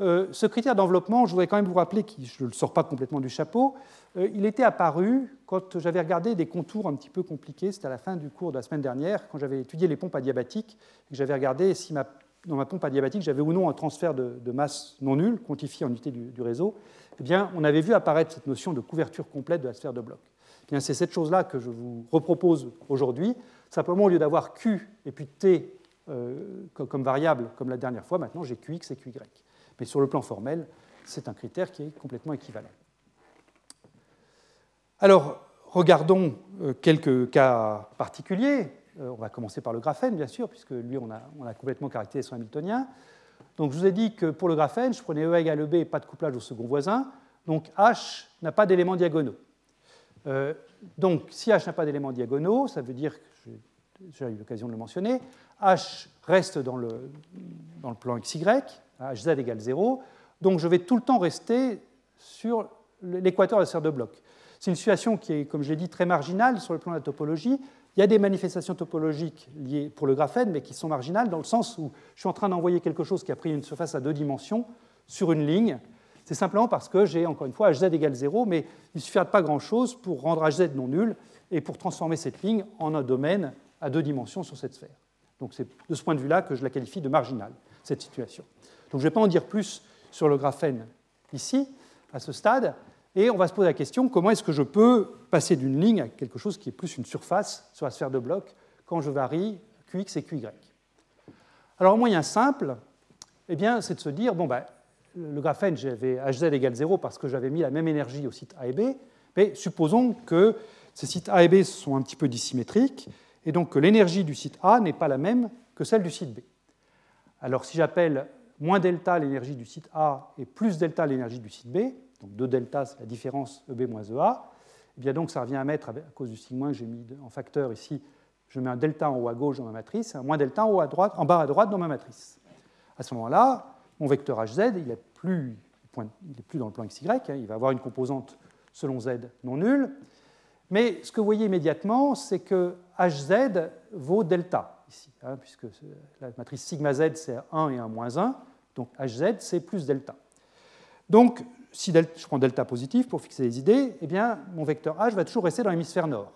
Euh, ce critère d'enveloppement, je voudrais quand même vous rappeler, que je ne le sors pas complètement du chapeau, euh, il était apparu quand j'avais regardé des contours un petit peu compliqués, c'était à la fin du cours de la semaine dernière, quand j'avais étudié les pompes adiabatiques, et que j'avais regardé si dans ma pompe adiabatique j'avais ou non un transfert de, masse non nul, quantifié en unité du, réseau. Eh bien, on avait vu apparaître cette notion de couverture complète de la sphère de bloc c'est cette chose-là que je vous repropose aujourd'hui. Simplement, au lieu d'avoir Q et puis T euh, comme variable, comme la dernière fois, maintenant j'ai QX et QY. Mais sur le plan formel, c'est un critère qui est complètement équivalent. Alors, regardons euh, quelques cas particuliers. Euh, on va commencer par le graphène, bien sûr, puisque lui, on a, complètement caractérisé son hamiltonien. Donc, je vous ai dit que pour le graphène, je prenais E égale B, pas de couplage au second voisin. Donc, H n'a pas d'éléments diagonaux. Euh, donc, si H n'a pas d'éléments diagonaux, ça veut dire, j'ai eu l'occasion de le mentionner, H reste dans le, dans le plan XY, Hz égale 0, donc je vais tout le temps rester sur l'équateur de la sphère de bloc. C'est une situation qui est, comme je l'ai dit, très marginale sur le plan de la topologie. Il y a des manifestations topologiques liées pour le graphène, mais qui sont marginales dans le sens où je suis en train d'envoyer quelque chose qui a pris une surface à deux dimensions sur une ligne, c'est simplement parce que j'ai, encore une fois, hz égale 0, mais il ne suffit pas grand-chose pour rendre hz non nul et pour transformer cette ligne en un domaine à deux dimensions sur cette sphère. Donc c'est de ce point de vue-là que je la qualifie de marginale, cette situation. Donc je ne vais pas en dire plus sur le graphène ici, à ce stade, et on va se poser la question, comment est-ce que je peux passer d'une ligne à quelque chose qui est plus une surface sur la sphère de bloc quand je varie Qx et Qy Alors un moyen simple, eh bien, c'est de se dire, bon, ben, le graphène, j'avais Hz égale 0 parce que j'avais mis la même énergie au site A et B, mais supposons que ces sites A et B sont un petit peu dissymétriques, et donc que l'énergie du site A n'est pas la même que celle du site B. Alors si j'appelle moins delta l'énergie du site A et plus delta l'énergie du site B, donc 2 delta c'est la différence EB moins EA, et eh bien donc ça revient à mettre, à cause du sigma que j'ai mis en facteur ici, je mets un delta en haut à gauche dans ma matrice un moins delta en, haut à droite, en bas à droite dans ma matrice. À ce moment-là, mon vecteur hz, il n'est plus, plus, dans le plan xy, hein, il va avoir une composante selon z non nulle. Mais ce que vous voyez immédiatement, c'est que hz vaut delta ici, hein, puisque la matrice sigma z c'est 1 et 1 moins 1, donc hz c'est plus delta. Donc, si je prends delta positif pour fixer les idées, eh bien, mon vecteur h va toujours rester dans l'hémisphère nord,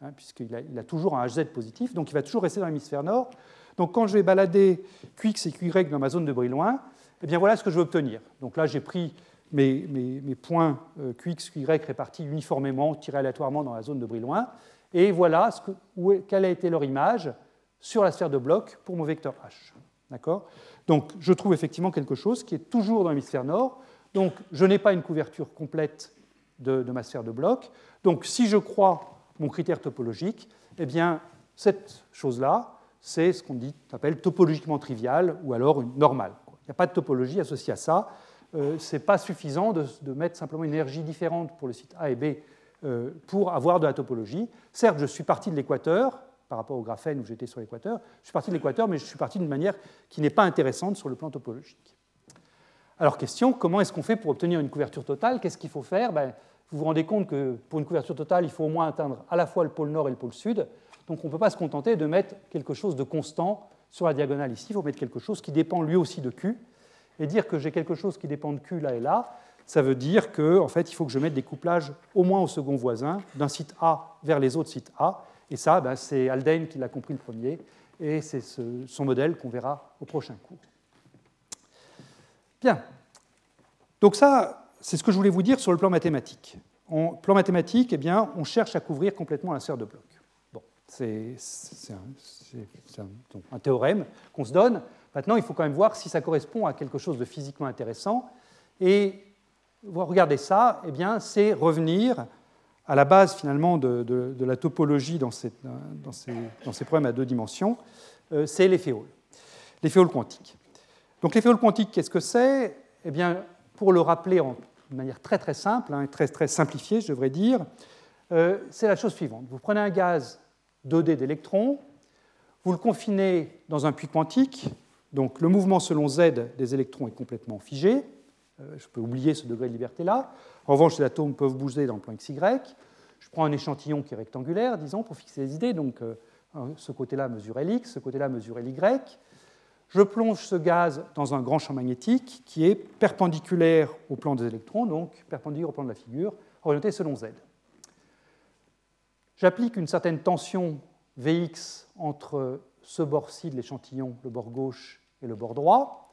hein, puisqu'il a, toujours un hz positif, donc il va toujours rester dans l'hémisphère nord. Donc quand je vais balader Qx et Qy dans ma zone de Brillouin, eh bien voilà ce que je veux obtenir. Donc là, j'ai pris mes, points euh, QX, QY répartis uniformément, tirés aléatoirement dans la zone de Brillouin. Et voilà quelle a été leur image sur la sphère de bloc pour mon vecteur H. D'accord? Donc je trouve effectivement quelque chose qui est toujours dans l'hémisphère nord. Donc je n'ai pas une couverture complète de, ma sphère de bloc. Donc si je crois mon critère topologique, eh bien cette chose-là, c'est ce qu'on appelle topologiquement trivial ou alors une normale. Il n'y a pas de topologie associée à ça. Euh, ce n'est pas suffisant de, mettre simplement une énergie différente pour le site A et B euh, pour avoir de la topologie. Certes, je suis parti de l'équateur, par rapport au graphène où j'étais sur l'équateur, je suis parti de l'équateur, mais je suis parti d'une manière qui n'est pas intéressante sur le plan topologique. Alors, question, comment est-ce qu'on fait pour obtenir une couverture totale? Qu'est-ce qu'il faut faire? Ben, Vous vous rendez compte que pour une couverture totale, il faut au moins atteindre à la fois le pôle nord et le pôle sud. Donc, on ne peut pas se contenter de mettre quelque chose de constant sur la diagonale ici. Il faut mettre quelque chose qui dépend lui aussi de Q. Et dire que j'ai quelque chose qui dépend de Q là et là, ça veut dire qu'en en fait, il faut que je mette des couplages au moins au second voisin, d'un site A vers les autres sites A. Et ça, ben, c'est Haldane qui l'a compris le premier, et c'est son modèle qu'on verra au prochain cours. Bien. Donc ça, c'est ce que je voulais vous dire sur le plan mathématique. En plan mathématique, eh bien, on cherche à couvrir complètement la sphère de bloc. Bon, c'est un, un, théorème qu'on se donne. Maintenant, il faut quand même voir si ça correspond à quelque chose de physiquement intéressant. Et regardez ça, eh c'est revenir à la base finalement de, la topologie dans, ces, problèmes à deux dimensions, euh, c'est les féoles, les féoles quantiques. Donc les féoles quantiques, qu'est-ce que c'est? Eh bien, pour le rappeler en, de manière très très simple, hein, très, très simplifiée, je devrais dire, euh, c'est la chose suivante. Vous prenez un gaz 2D d'électrons, vous le confinez dans un puits quantique, donc le mouvement selon Z des électrons est complètement figé, je peux oublier ce degré de liberté-là. En revanche, les atomes peuvent bouger dans le plan XY. Je prends un échantillon qui est rectangulaire, disons, pour fixer les idées. Donc, euh, ce côté-là mesure Lx, ce côté-là mesure Ly. Je plonge ce gaz dans un grand champ magnétique qui est perpendiculaire au plan des électrons, donc perpendiculaire au plan de la figure, orienté selon Z. J'applique une certaine tension Vx entre ce bord-ci de l'échantillon, le bord gauche, et le bord droit.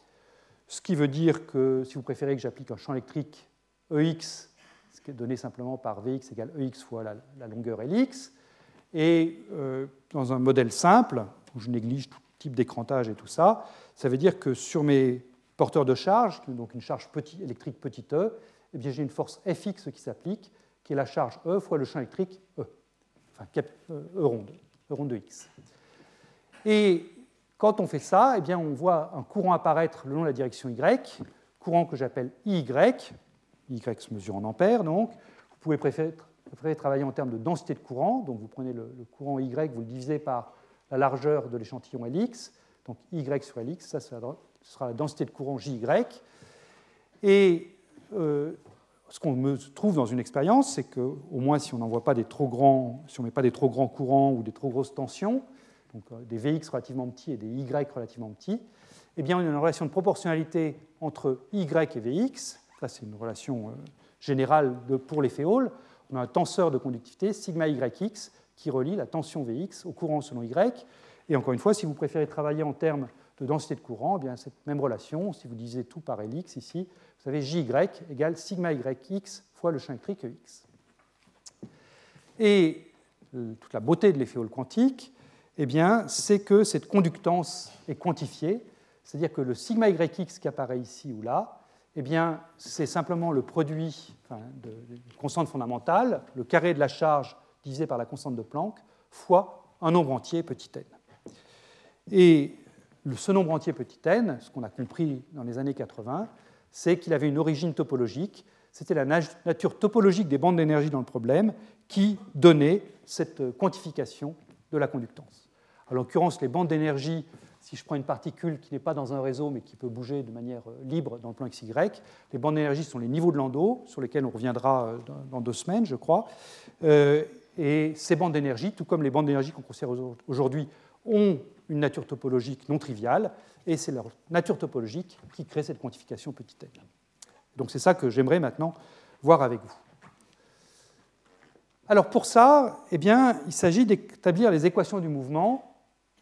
Ce qui veut dire que si vous préférez que j'applique un champ électrique EX, ce qui est donné simplement par Vx égale EX fois la, longueur Lx, et euh, dans un modèle simple, où je néglige tout type d'écrantage et tout ça, ça veut dire que sur mes porteurs de charge, donc une charge électrique petit e, eh j'ai une force Fx qui s'applique, qui est la charge E fois le champ électrique E, enfin E, e ronde, E ronde de X. Et quand on fait ça, eh bien, on voit un courant apparaître le long de la direction Y, courant que j'appelle IY, Y se mesure en ampères, donc. Vous pouvez préférer, travailler en termes de densité de courant, donc vous prenez le, courant Y, vous le divisez par la largeur de l'échantillon Lx, donc Y sur Lx, ça sera la densité de courant JY. Et euh, ce qu'on me trouve dans une expérience, c'est qu'au moins si on n'envoie pas des trop grands, si on met pas des trop grands courants ou des trop grosses tensions, donc euh, des Vx relativement petits et des Y relativement petits, eh bien, on a une relation de proportionnalité entre Y et Vx. Ça, c'est une relation euh, générale pour les féoles. On a un tenseur de conductivité, sigma YX, qui relie la tension Vx au courant selon Y. Et encore une fois, si vous préférez travailler en termes de densité de courant, eh bien, cette même relation, si vous divisez tout par Lx ici, vous avez JY égale sigma YX fois le champ électrique X. Et euh, toute la beauté de l'effet quantique, eh bien, c'est que cette conductance est quantifiée, c'est-à-dire que le sigma yx qui apparaît ici ou là, eh bien, c'est simplement le produit de, constante fondamentale, le carré de la charge divisé par la constante de Planck, fois un nombre entier petit n. Et ce nombre entier petit n, ce qu'on a compris dans les années 80, c'est qu'il avait une origine topologique. C'était la nature topologique des bandes d'énergie dans le problème qui donnait cette quantification de la conductance. En l'occurrence, les bandes d'énergie, si je prends une particule qui n'est pas dans un réseau mais qui peut bouger de manière euh, libre dans le plan XY, les bandes d'énergie sont les niveaux de Landau, sur lesquels on reviendra euh, dans deux semaines, je crois. Euh, et ces bandes d'énergie, tout comme les bandes d'énergie qu'on considère aujourd'hui, ont une nature topologique non triviale, et c'est leur nature topologique qui crée cette quantification petit n. Donc c'est ça que j'aimerais maintenant voir avec vous. Alors pour ça, eh bien, il s'agit d'établir les équations du mouvement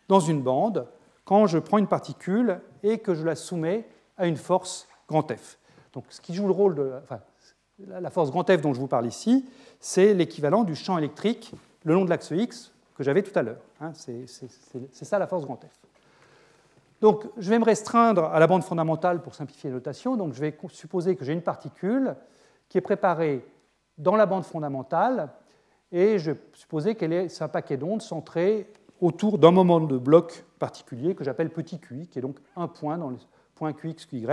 dans une bande quand je prends une particule et que je la soumets à une force grand F. Donc ce qui joue le rôle de... La force grand F dont je vous parle ici, c'est l'équivalent du champ électrique le long de l'axe X que j'avais tout à l'heure. Hein. c'est ça la force grand F. Donc je vais me restreindre à la bande fondamentale pour simplifier la notation. Donc je vais supposer que j'ai une particule qui est préparée dans la bande fondamentale et je vais supposer qu'elle est un paquet d'ondes centré autour d'un moment de bloc particulier que j'appelle petit QI, qui est donc un point dans le point QX, QY.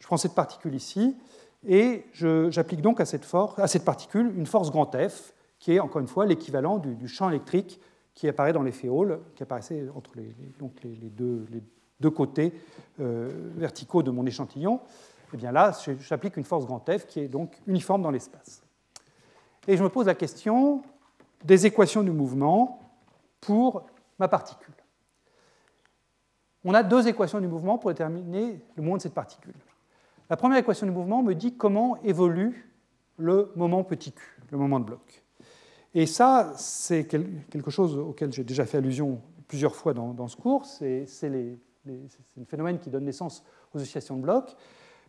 Je prends cette particule ici et j'applique donc à cette, à cette, particule une force grand F, qui est encore une fois l'équivalent du, champ électrique qui apparaît dans les féoles, qui apparaissait entre les, donc les, deux, deux, côtés euh, verticaux de mon échantillon. Et eh bien là, j'applique une force grand F qui est donc uniforme dans l'espace. Et je me pose la question des équations du mouvement pour ma particule. On a deux équations du mouvement pour déterminer le mouvement de cette particule. La première équation du mouvement me dit comment évolue le moment petit q, le moment de bloc. Et ça, c'est quelque chose auquel j'ai déjà fait allusion plusieurs fois dans, ce cours. C'est le phénomène qui donne naissance aux oscillations de blocs.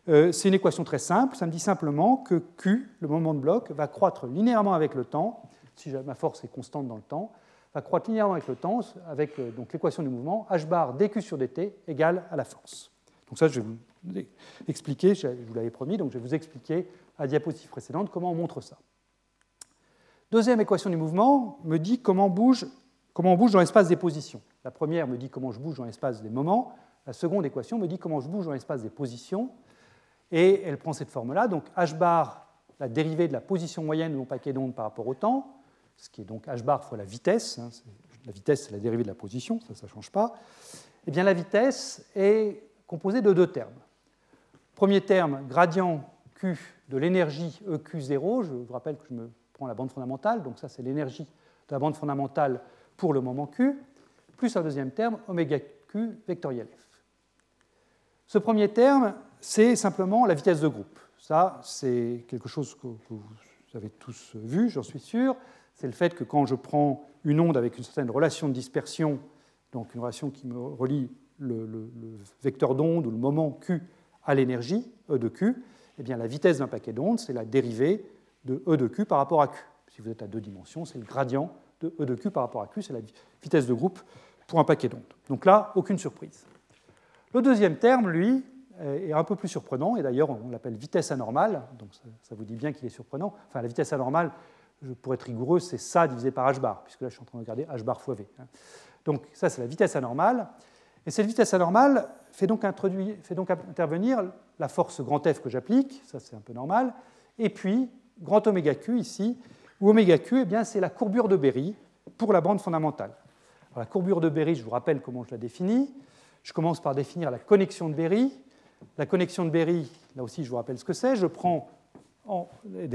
Euh, c'est une équation très simple. Ça me dit simplement que Q, le moment de bloc, va croître linéairement avec le temps, si ma force est constante dans le temps, va croître linéairement avec le temps, avec euh, l'équation du mouvement, h bar dq sur dt égale à la force. Donc ça, je vais vous expliquer, je vous l'avais promis, donc je vais vous expliquer à la diapositive précédente comment on montre ça. Deuxième équation du mouvement me dit comment, bouge, comment on bouge dans l'espace des positions. La première me dit comment je bouge dans l'espace des moments. La seconde équation me dit comment je bouge dans l'espace des positions. Et elle prend cette forme-là. Donc h bar, la dérivée de la position moyenne de mon paquet d'ondes par rapport au temps, ce qui est donc h bar fois la vitesse. Hein, la vitesse, c'est la dérivée de la position, ça, ne change pas. Eh bien, la vitesse est composé de deux termes. Premier terme, gradient Q de l'énergie EQ0. Je vous rappelle que je me prends la bande fondamentale, donc ça c'est l'énergie de la bande fondamentale pour le moment Q, plus un deuxième terme, oméga Q vectoriel F. Ce premier terme, c'est simplement la vitesse de groupe. Ça, c'est quelque chose que vous avez tous vu, j'en suis sûr. C'est le fait que quand je prends une onde avec une certaine relation de dispersion, donc une relation qui me relie le, vecteur d'onde ou le moment Q à l'énergie, E de Q, eh bien, la vitesse d'un paquet d'ondes, c'est la dérivée de E de Q par rapport à Q. Si vous êtes à deux dimensions, c'est le gradient de E de Q par rapport à Q, c'est la vitesse de groupe pour un paquet d'ondes. Donc là, aucune surprise. Le deuxième terme, lui, est un peu plus surprenant, et d'ailleurs on l'appelle vitesse anormale, donc ça, vous dit bien qu'il est surprenant. Enfin, la vitesse anormale, pour être rigoureux, c'est ça divisé par h bar, puisque là je suis en train de regarder h bar fois v. Hein. Donc ça, c'est la vitesse anormale. Et cette vitesse anormale fait donc, fait donc intervenir la force grand F que j'applique, ça c'est un peu normal, et puis grand oméga Q ici, où oméga Q, eh c'est la courbure de Berry pour la bande fondamentale. la courbure de Berry, je vous rappelle comment je la définis. Je commence par définir la connexion de Berry. La connexion de Berry, là aussi je vous rappelle ce que c'est. Je prends,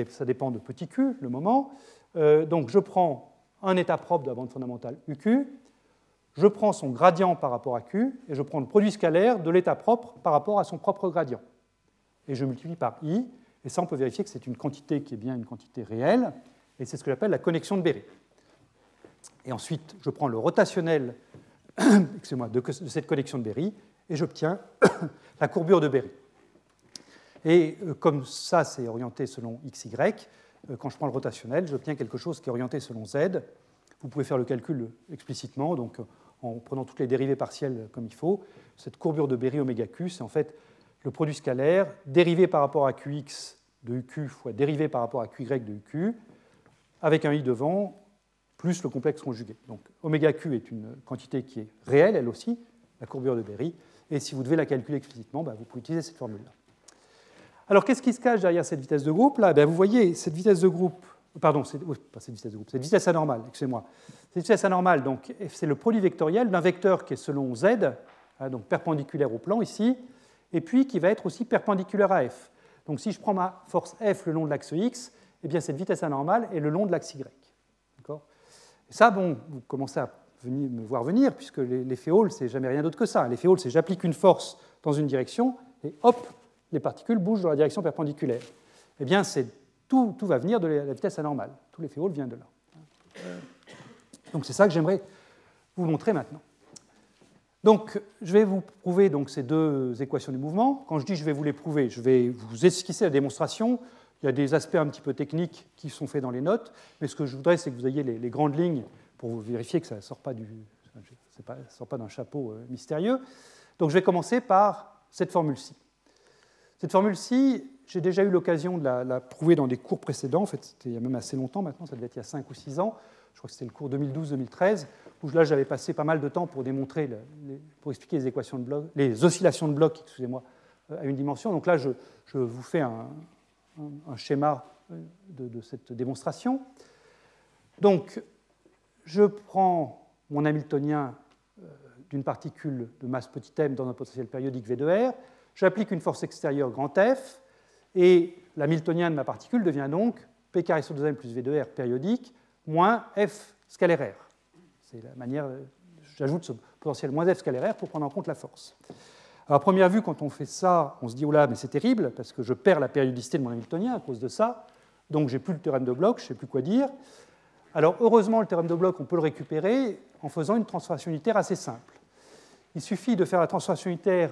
ça dépend de petit q, le moment. Euh, donc je prends un état propre de la bande fondamentale UQ, je prends son gradient par rapport à Q et je prends le produit scalaire de l'état propre par rapport à son propre gradient. Et je multiplie par I, et ça on peut vérifier que c'est une quantité qui est bien une quantité réelle, et c'est ce que j'appelle la connexion de Berry. Et ensuite, je prends le rotationnel de, de cette connexion de Berry et j'obtiens la courbure de Berry. Et euh, comme ça, c'est orienté selon x, y, euh, quand je prends le rotationnel, j'obtiens quelque chose qui est orienté selon z. Vous pouvez faire le calcul explicitement, donc en prenant toutes les dérivées partielles comme il faut. Cette courbure de Berry oméga q, c'est en fait le produit scalaire dérivé par rapport à qx de uq fois dérivé par rapport à qy de uq, avec un i devant, plus le complexe conjugué. Donc oméga q est une quantité qui est réelle, elle aussi, la courbure de Berry, et si vous devez la calculer explicitement, bah, vous pouvez utiliser cette formule-là. Alors qu'est-ce qui se cache derrière cette vitesse de groupe là? Ben, Vous voyez, cette vitesse de groupe, pardon, pas cette vitesse de groupe, cette vitesse anormale, excusez-moi. Cette vitesse anormale, donc, c'est le produit vectoriel d'un vecteur qui est selon z, hein, donc perpendiculaire au plan ici, et puis qui va être aussi perpendiculaire à f. Donc si je prends ma force f le long de l'axe x, eh bien cette vitesse anormale est le long de l'axe y. Et ça, bon, vous commencez à me voir venir, puisque l'effet Hall, c'est jamais rien d'autre que ça. L'effet Hall, c'est j'applique une force dans une direction, et hop, les particules bougent dans la direction perpendiculaire. Eh bien, tout, tout va venir de la vitesse anormale. Tout l'effet Hall vient de là. Donc c'est ça que j'aimerais vous montrer maintenant. Donc, je vais vous prouver donc, ces deux équations du mouvement. Quand je dis je vais vous les prouver, je vais vous esquisser la démonstration. Il y a des aspects un petit peu techniques qui sont faits dans les notes, mais ce que je voudrais, c'est que vous ayez les, grandes lignes pour vérifier que ça ne sort pas, sort pas d'un chapeau euh, mystérieux. Donc, je vais commencer par cette formule-ci. Cette formule-ci, j'ai déjà eu l'occasion de la, prouver dans des cours précédents. En fait, c'était il y a même assez longtemps maintenant, ça devait être il y a 5 ou 6 ans. Je crois que c'était le cours 2012-2013, où là, j'avais passé pas mal de temps pour démontrer, pour expliquer les équations de bloc, les oscillations de blocs, excusez-moi, euh, à une dimension. Donc là, je, vous fais un, schéma euh, de, cette démonstration. Donc, je prends mon Hamiltonien euh, d'une particule de masse petit m dans un potentiel périodique V de R, J'applique une force extérieure grand F, et l'hamiltonien de ma particule devient donc P carré sur 2m plus V de R périodique moins F scalaire R. C'est la manière, j'ajoute ce potentiel moins F scalaire R pour prendre en compte la force. Alors, à première vue, quand on fait ça, on se dit, oh là, mais c'est terrible, parce que je perds la périodicité de mon Hamiltonien à cause de ça, donc j'ai plus le théorème de bloc, je ne sais plus quoi dire. Alors, heureusement, le théorème de bloc, on peut le récupérer en faisant une transformation unitaire assez simple. Il suffit de faire la transformation unitaire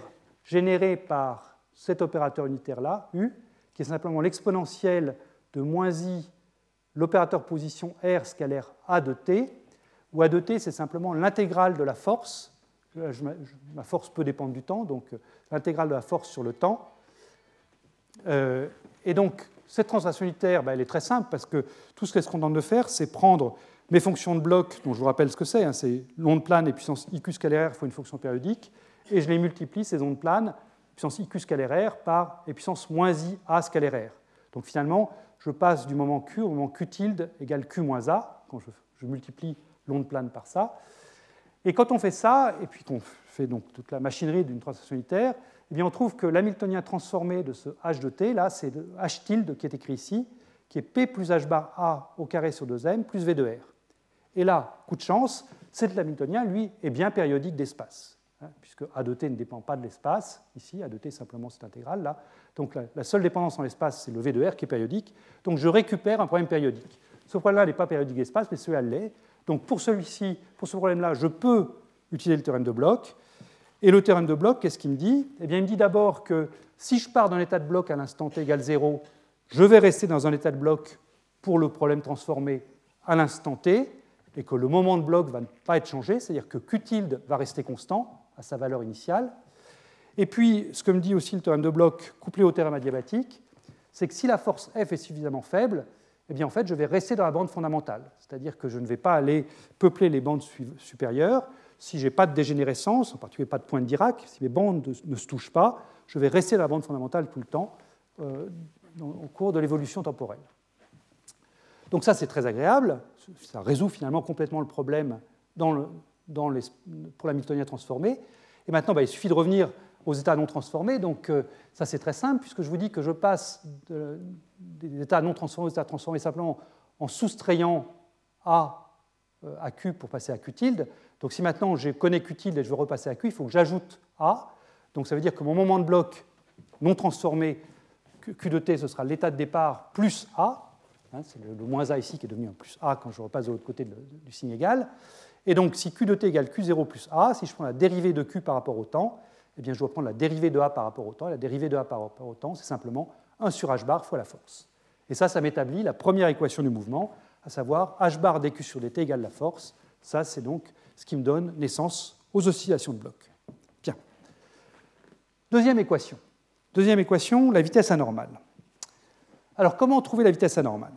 généré par cet opérateur unitaire-là, U, qui est simplement l'exponentielle de moins i, l'opérateur position R scalaire A de t, où A de t, c'est simplement l'intégrale de la force. ma force peut dépendre du temps, donc euh, l'intégrale de la force sur le temps. Euh, et donc, cette translation unitaire, bah, elle est très simple parce que tout ce qu'elle se contente de faire, c'est prendre mes fonctions de bloc, dont je vous rappelle ce que c'est, hein, c'est l'onde plane et puissance IQ scalaire fois une fonction périodique, et je les multiplie, ces ondes planes, puissance IQ scalaire R par et puissance moins I A scalaire R. Donc finalement, je passe du moment Q au moment Q tilde égale Q moins A, quand je, multiplie l'onde plane par ça. Et quand on fait ça, et puis qu'on fait donc toute la machinerie d'une translation unitaire, eh bien on trouve que l'hamiltonien transformé de ce H de t, là, c'est H tilde qui est écrit ici, qui est P plus H bar A au carré sur 2m plus V de R. Et là, coup de chance, cet hamiltonien, lui, est bien périodique d'espace. Hein, puisque A de t ne dépend pas de l'espace, ici, A de t simplement cette intégrale là. Donc la, seule dépendance en l'espace, c'est le V de R qui est périodique. Donc je récupère un problème périodique. Ce problème-là n'est pas périodique d'espace, mais celui-là l'est. Donc pour celui-ci, pour ce problème-là, je peux utiliser le théorème de bloc. Et le théorème de bloc, qu'est-ce qu'il me dit? Eh bien, il me dit d'abord que si je pars d'un état de bloc à l'instant t égale 0, je vais rester dans un état de bloc pour le problème transformé à l'instant t, et que le moment de bloc ne va pas être changé, c'est-à-dire que Q tilde va rester constant, à sa valeur initiale. Et puis, ce que me dit aussi le théorème de Bloch couplé au théorème adiabatique, c'est que si la force F est suffisamment faible, eh bien, en fait, je vais rester dans la bande fondamentale. C'est-à-dire que je ne vais pas aller peupler les bandes supérieures. Si je n'ai pas de dégénérescence, en particulier pas de point de Dirac, si mes bandes ne se touchent pas, je vais rester dans la bande fondamentale tout le temps euh, au cours de l'évolution temporelle. Donc ça, c'est très agréable. Ça résout finalement complètement le problème dans le, dans les, pour l'hamiltonien transformé. Et maintenant, bah, il suffit de revenir aux états non transformés. Donc euh, ça, c'est très simple, puisque je vous dis que je passe des états non transformés aux états transformés simplement en soustrayant A euh, à Q pour passer à Q tilde. Donc si maintenant je connais Q tilde et je veux repasser à Q, il faut que j'ajoute A. Donc ça veut dire que mon moment de bloc non transformé, Q de t, ce sera l'état de départ plus A. Hein, c'est le, moins A ici qui est devenu un plus A quand je repasse de l'autre côté du signe égal. Et donc, si Q de t égale Q0 plus A, si je prends la dérivée de Q par rapport au temps, eh bien, je dois prendre la dérivée de A par rapport au temps. Et la dérivée de A par rapport au temps, c'est simplement 1 sur h bar fois la force. Et ça, ça m'établit la première équation du mouvement, à savoir h bar dq sur dt égale la force. Ça, c'est donc ce qui me donne naissance aux oscillations de bloc. Bien. Deuxième équation. Deuxième équation, la vitesse anormale. Alors, comment trouver la vitesse anormale?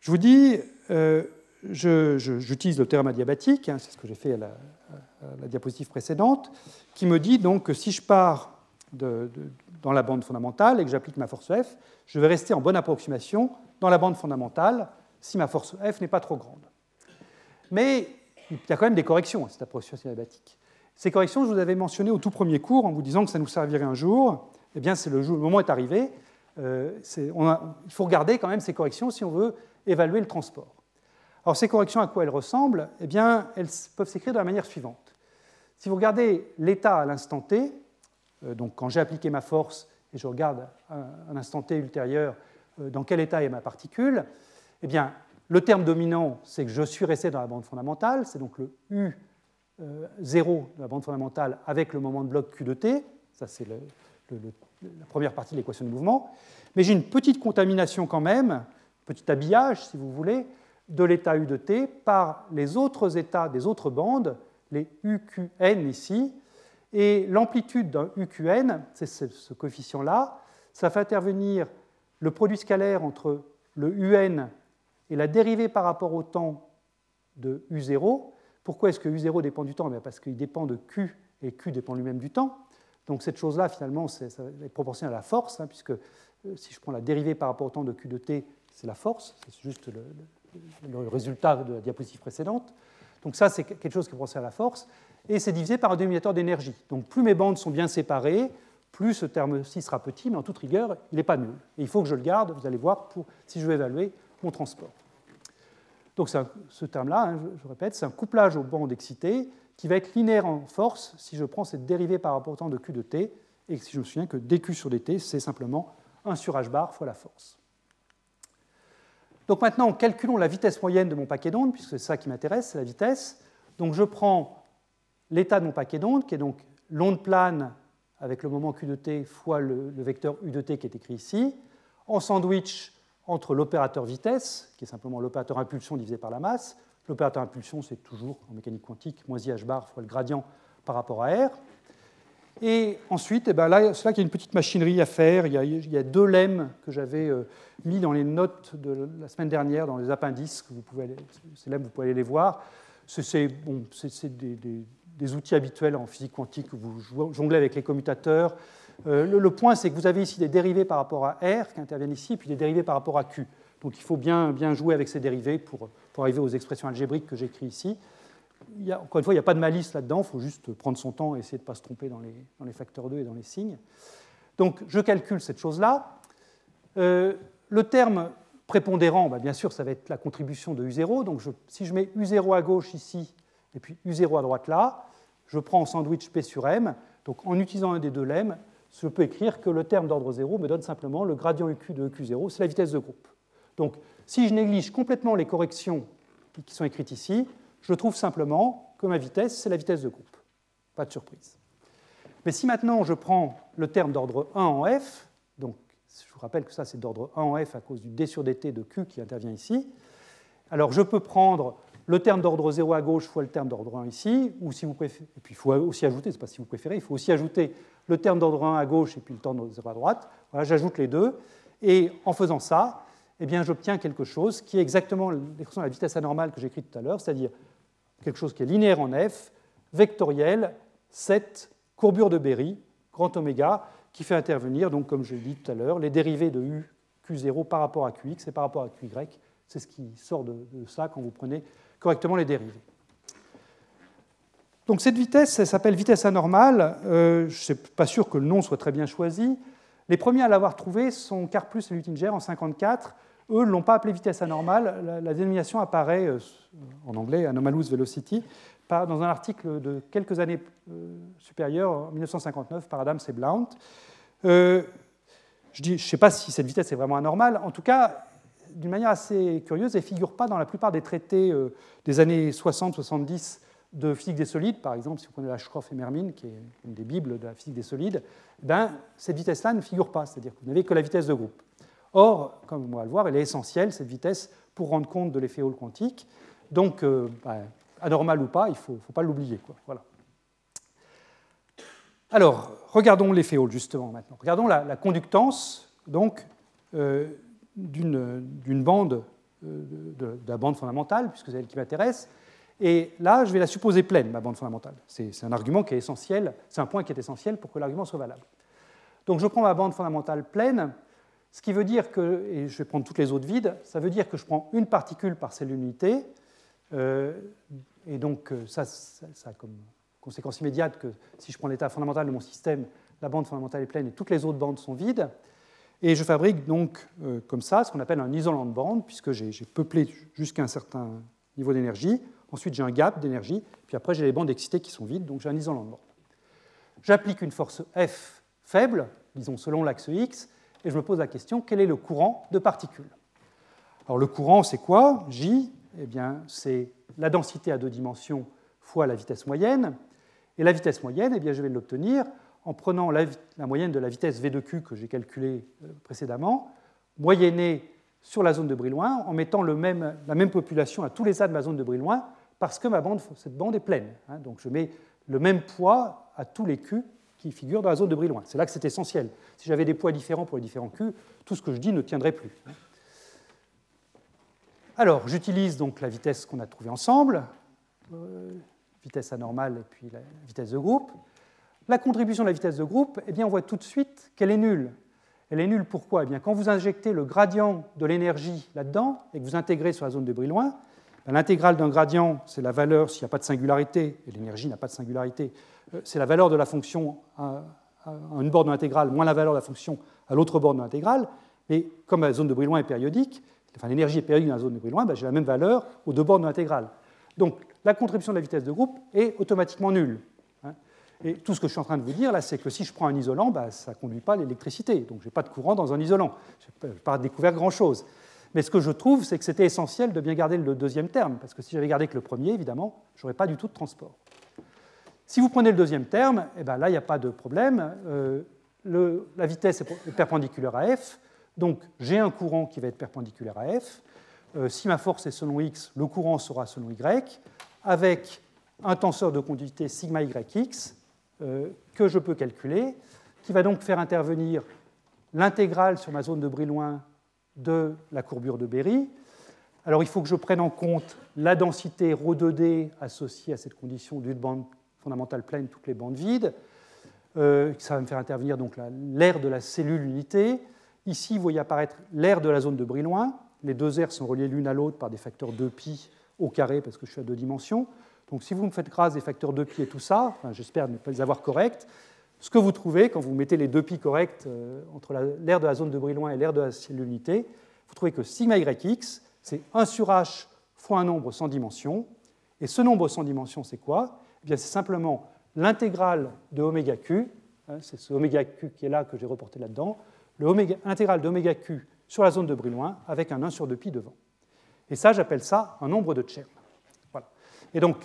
Je vous dis, euh, j'utilise le théorème adiabatique, hein, c'est ce que j'ai fait à la, diapositive précédente, qui me dit donc que si je pars dans la bande fondamentale et que j'applique ma force F, je vais rester en bonne approximation dans la bande fondamentale si ma force F n'est pas trop grande. Mais il y a quand même des corrections à cette approximation adiabatique. Ces corrections, je vous avais mentionné au tout premier cours en vous disant que ça nous servirait un jour. Eh bien, c'est le, moment est arrivé. Euh, il faut regarder quand même ces corrections si on veut évaluer le transport. Alors ces corrections, à quoi elles ressemblent? Eh bien, elles peuvent s'écrire de la manière suivante. Si vous regardez l'état à l'instant t, euh, donc quand j'ai appliqué ma force et je regarde un instant t ultérieur euh, dans quel état est ma particule, eh bien, le terme dominant, c'est que je suis resté dans la bande fondamentale, c'est donc le U 0 de la bande fondamentale avec le moment de bloc Q de t. Ça, c'est la première partie de l'équation de mouvement. Mais j'ai une petite contamination quand même, petit habillage, si vous voulez, de l'état U de t par les autres états des autres bandes, les UQN ici. Et l'amplitude d'un UQN, c'est ce coefficient-là, ça fait intervenir le produit scalaire entre le UN et la dérivée par rapport au temps de U0. Pourquoi est-ce que U0 dépend du temps? Parce qu'il dépend de Q et Q dépend lui-même du temps. Donc cette chose-là, finalement, ça est proportionnel à la force, hein, puisque euh, si je prends la dérivée par rapport au temps de Q de t, c'est la force, c'est juste le, le, résultat de la diapositive précédente. Donc ça, c'est quelque chose qui proportionnel à la force, et c'est divisé par un dénominateur d'énergie. Donc plus mes bandes sont bien séparées, plus ce terme-ci sera petit, mais en toute rigueur, il n'est pas nul. Et il faut que je le garde, vous allez voir, pour, si je veux évaluer mon transport. Donc ce terme-là, hein, je, répète, c'est un couplage aux bandes excitées qui va être linéaire en force si je prends cette dérivée par rapport au temps de Q de t, et si je me souviens que dQ sur dt, c'est simplement 1 sur h bar fois la force. Donc maintenant, calculons la vitesse moyenne de mon paquet d'ondes, puisque c'est ça qui m'intéresse, c'est la vitesse. Donc je prends l'état de mon paquet d'ondes, qui est donc l'onde plane avec le moment Q de t fois le, vecteur U de t qui est écrit ici, en sandwich entre l'opérateur vitesse, qui est simplement l'opérateur impulsion divisé par la masse. L'opérateur impulsion, c'est toujours en mécanique quantique moins i h bar fois le gradient par rapport à r. Et ensuite, eh ben là, c'est là qu'il y a une petite machinerie à faire. Il y a, deux lemmes que j'avais euh, mis dans les notes de la semaine dernière, dans les appendices. Vous pouvez ces lemmes, vous pouvez aller les voir. C'est bon, des, outils habituels en physique quantique que vous jonglez avec les commutateurs. Euh, le, point, c'est que vous avez ici des dérivés par rapport à R qui interviennent ici, et puis des dérivés par rapport à Q. Donc il faut bien, jouer avec ces dérivés pour arriver aux expressions algébriques que j'écris ici. Encore une fois, il n'y a pas de malice là-dedans, il faut juste prendre son temps et essayer de ne pas se tromper dans les, facteurs 2 et dans les signes. Donc je calcule cette chose-là. Euh, le terme prépondérant, bah, bien sûr, ça va être la contribution de U0. Donc si je mets U0 à gauche ici, et puis U0 à droite là, je prends en sandwich P sur M. Donc en utilisant un des deux lemmes, je peux écrire que le terme d'ordre 0 me donne simplement le gradient UQ de EQ0, c'est la vitesse de groupe. Donc si je néglige complètement les corrections qui sont écrites ici, je trouve simplement que ma vitesse, c'est la vitesse de groupe. Pas de surprise. Mais si maintenant je prends le terme d'ordre 1 en F, donc je vous rappelle que ça c'est d'ordre 1 en F à cause du d sur dt de Q qui intervient ici, alors je peux prendre le terme d'ordre 0 à gauche fois le terme d'ordre 1 ici, ou si vous préférez, et puis il faut aussi ajouter, c'est pas si vous préférez, il faut aussi ajouter le terme d'ordre 1 à gauche et puis le terme d'ordre 0 à droite. Voilà, j'ajoute les deux, et en faisant ça, eh bien, j'obtiens quelque chose qui est exactement l'expression de la vitesse anormale que j'ai écrite tout à l'heure, c'est-à-dire quelque chose qui est linéaire en f, vectoriel, cette courbure de Berry, grand oméga, qui fait intervenir, donc, comme je l'ai dit tout à l'heure, les dérivés de u q0 par rapport à qx et par rapport à qy. C'est ce qui sort de ça quand vous prenez correctement les dérivés. Donc cette vitesse, elle s'appelle vitesse anormale. Euh, je ne suis pas sûr que le nom soit très bien choisi. Les premiers à l'avoir trouvé sont Karplus et Luttinger en 1954. Eux ne l'ont pas appelé vitesse anormale. La, dénomination apparaît euh, en anglais, anomalous velocity, dans un article de quelques années euh, supérieures, en 1959, par Adams et Blount. je ne sais pas si cette vitesse est vraiment anormale. En tout cas, d'une manière assez curieuse, elle ne figure pas dans la plupart des traités euh, des années 60-70 de physique des solides, par exemple, si vous prenez Ashcroft et Mermin, qui est une des bibles de la physique des solides, ben, cette vitesse-là ne figure pas, c'est-à-dire que vous n'avez que la vitesse de groupe. Or, comme on va le voir, elle est essentielle, cette vitesse, pour rendre compte de l'effet Hall quantique. Donc, euh, ben, anormal ou pas, il ne faut, pas l'oublier. Voilà. Alors, regardons l'effet Hall, justement, maintenant. Regardons la, conductance, euh, d'une bande, euh, de, la bande fondamentale, puisque c'est elle qui m'intéresse. Et là, je vais la supposer pleine, ma bande fondamentale. C'est un argument qui est essentiel, c'est un point qui est essentiel pour que l'argument soit valable. Donc je prends ma bande fondamentale pleine, ce qui veut dire que, et je vais prendre toutes les autres vides, ça veut dire que je prends une particule par cellule unité, euh, et donc euh, ça, ça, a comme conséquence immédiate que si je prends l'état fondamental de mon système, la bande fondamentale est pleine et toutes les autres bandes sont vides. Et je fabrique donc euh, comme ça ce qu'on appelle un isolant de bande, puisque j'ai peuplé jusqu'à un certain niveau d'énergie. Ensuite, j'ai un gap d'énergie, puis après, j'ai les bandes excitées qui sont vides, donc j'ai un isolant de bande. J'applique une force F faible, disons selon l'axe X, et je me pose la question quel est le courant de particules? Alors, le courant, c'est quoi? J Eh bien, c'est la densité à deux dimensions fois la vitesse moyenne. Et la vitesse moyenne, eh bien, je vais l'obtenir en prenant la, moyenne de la vitesse v de q que j'ai calculée euh, précédemment, moyennée sur la zone de Brillouin, en mettant le même, la même population à tous les A de ma zone de Brillouin, parce que cette bande est pleine. Hein. donc je mets le même poids à tous les Q qui figurent dans la zone de Brillouin. C'est là que c'est essentiel. Si j'avais des poids différents pour les différents Q, tout ce que je dis ne tiendrait plus. Alors, j'utilise donc la vitesse qu'on a trouvée ensemble, euh, vitesse anormale et puis la vitesse de groupe. La contribution de la vitesse de groupe, eh bien, on voit tout de suite qu'elle est nulle. Elle est nulle pourquoi? Eh bien, Quand vous injectez le gradient de l'énergie là-dedans et que vous intégrez sur la zone de Brillouin, l'intégrale d'un gradient, c'est la valeur, s'il n'y a pas de singularité, et l'énergie n'a pas de singularité, euh, c'est la valeur de la fonction à, une borne de l'intégrale moins la valeur de la fonction à l'autre borne de l'intégrale. Mais comme la zone de Brillouin est périodique, enfin l'énergie est périodique dans la zone de Brillouin, ben, j'ai la même valeur aux deux bornes de l'intégrale. Donc la contribution de la vitesse de groupe est automatiquement nulle. Hein. Et tout ce que je suis en train de vous dire là, c'est que si je prends un isolant, ben, ça ne conduit pas l'électricité. Donc je n'ai pas de courant dans un isolant. Je n'ai pas découvert grand-chose. Mais ce que je trouve, c'est que c'était essentiel de bien garder le deuxième terme, parce que si j'avais gardé que le premier, évidemment, je n'aurais pas du tout de transport. Si vous prenez le deuxième terme, eh ben là, il n'y a pas de problème. Euh, la vitesse est perpendiculaire à f, donc j'ai un courant qui va être perpendiculaire à f. Euh, si ma force est selon x, le courant sera selon y, avec un tenseur de conductivité sigma yx euh, que je peux calculer, qui va donc faire intervenir l'intégrale sur ma zone de Brillouin de la courbure de Berry. Alors il faut que je prenne en compte la densité ρ 2D associée à cette condition d'une bande fondamentale pleine, toutes les bandes vides. Euh, ça va me faire intervenir donc l'air de la cellule unité. Ici, vous voyez apparaître l'air de la zone de Brillouin. Les deux aires sont reliées l'une à l'autre par des facteurs 2π au carré parce que je suis à deux dimensions. Donc si vous me faites grâce des facteurs 2π et tout ça, j'espère ne pas les avoir corrects, ce que vous trouvez quand vous mettez les deux π corrects euh, entre l'aire de la zone de Brillouin et l'aire de la cellule unité, vous trouvez que sigma yx, c'est 1 sur h fois un nombre sans dimension. Et ce nombre sans dimension, c'est quoi? Eh C'est simplement l'intégrale de oméga q, hein, c'est ce oméga q qui est là que j'ai reporté là-dedans, l'intégrale d'oméga q sur la zone de Brillouin avec un 1 sur 2pi devant. Et ça, j'appelle ça un nombre de Chern. Voilà. Et donc,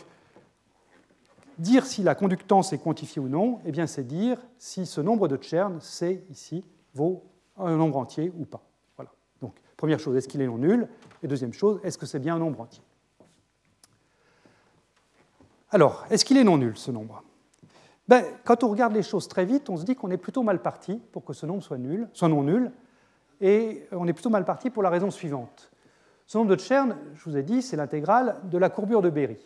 dire si la conductance est quantifiée ou non, eh bien, c'est dire si ce nombre de Chern, c'est ici, vaut un nombre entier ou pas. Voilà. Donc, première chose, est-ce qu'il est non nul? Et deuxième chose, est-ce que c'est bien un nombre entier? Alors, est-ce qu'il est non nul, ce nombre? Ben, Quand on regarde les choses très vite, on se dit qu'on est plutôt mal parti pour que ce nombre soit, nul, soit non nul, et on est plutôt mal parti pour la raison suivante. Ce nombre de Chern, je vous ai dit, c'est l'intégrale de la courbure de Berry.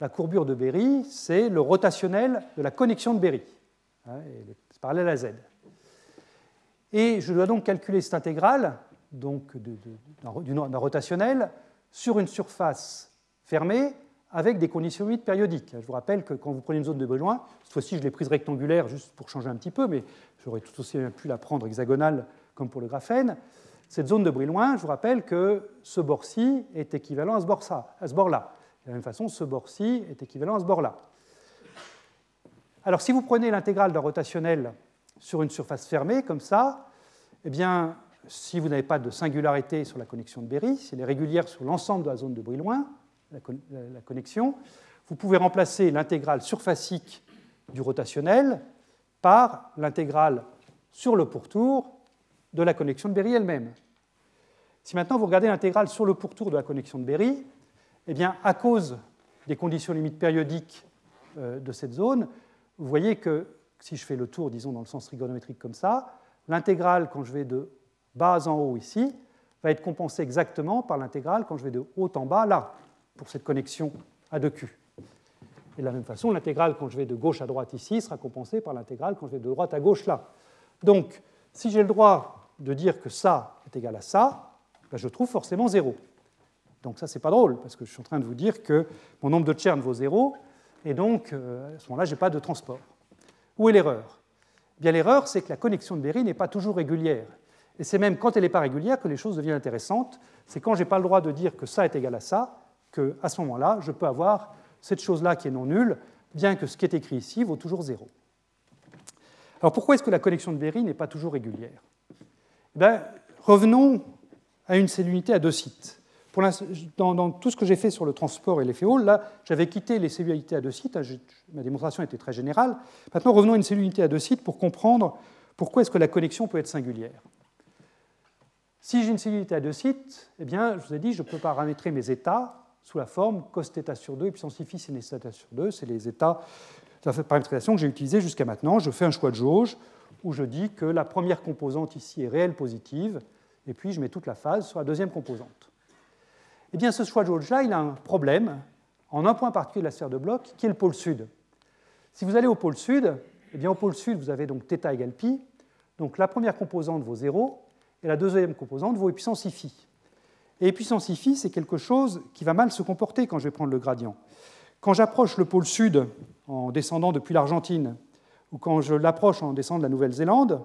La courbure de Berry, c'est le rotationnel de la connexion de Berry. Hein, c'est parallèle à Z. Et je dois donc calculer cette intégrale donc d'un rotationnel sur une surface fermée avec des conditions limites périodiques. Je vous rappelle que quand vous prenez une zone de besoin, cette fois-ci je l'ai prise rectangulaire juste pour changer un petit peu, mais j'aurais tout aussi pu la prendre hexagonale comme pour le graphène. Cette zone de Brillouin, je vous rappelle que ce bord-ci est équivalent à ce bord-là. De la même façon, ce bord-ci est équivalent à ce bord-là. Alors si vous prenez l'intégrale d'un rotationnel sur une surface fermée, comme ça, eh bien, si vous n'avez pas de singularité sur la connexion de Berry, si elle est régulière sur l'ensemble de la zone de Brillouin, la, connexion, vous pouvez remplacer l'intégrale surfacique du rotationnel par l'intégrale sur le pourtour de la connexion de Berry elle-même. Si maintenant vous regardez l'intégrale sur le pourtour de la connexion de Berry, eh bien, à cause des conditions limites périodiques euh, de cette zone, vous voyez que si je fais le tour, disons, dans le sens trigonométrique comme ça, l'intégrale, quand je vais de bas en haut ici, va être compensée exactement par l'intégrale quand je vais de haut en bas là, pour cette connexion à 2Q. Et de la même façon, l'intégrale quand je vais de gauche à droite ici sera compensée par l'intégrale quand je vais de droite à gauche là. Donc, si j'ai le droit de dire que ça est égal à ça, ben, je trouve forcément 0. Donc ça, c'est pas drôle, parce que je suis en train de vous dire que mon nombre de Chern vaut 0, et donc euh, à ce moment-là, je n'ai pas de transport. Où est l'erreur? Eh Bien l'erreur, c'est que la connexion de Berry n'est pas toujours régulière. Et c'est même quand elle n'est pas régulière que les choses deviennent intéressantes. C'est quand je n'ai pas le droit de dire que ça est égal à ça, qu'à ce moment-là, je peux avoir cette chose-là qui est non nulle, bien que ce qui est écrit ici vaut toujours 0. Alors pourquoi est-ce que la connexion de Berry n'est pas toujours régulière? Eh Revenons à une cellule unité à deux sites. Dans, tout ce que j'ai fait sur le transport et l'effet Hall, là, j'avais quitté les cellularités à deux sites. Ma démonstration était très générale. Maintenant, revenons à une cellulité à deux sites pour comprendre pourquoi est-ce que la connexion peut être singulière. Si j'ai une cellulité à deux sites, eh bien, je vous ai dit, je peux paramétrer mes états sous la forme cos sur 2 et puissance phi sin θ sur 2. C'est les états de la paramétrisation que j'ai utilisés jusqu'à maintenant. Je fais un choix de jauge où je dis que la première composante ici est réelle positive, et puis je mets toute la phase sur la deuxième composante. Eh bien, ce choix de jauge-là, il a un problème en un point particulier de la sphère de bloc, qui est le pôle sud. Si vous allez au pôle sud, eh bien, au pôle sud, vous avez donc θ égale pi, donc la première composante vaut 0, et la deuxième composante vaut puissance phi. Et puissance phi, c'est quelque chose qui va mal se comporter quand je vais prendre le gradient. Quand j'approche le pôle sud en descendant depuis l'Argentine, ou quand je l'approche en descendant de la Nouvelle-Zélande,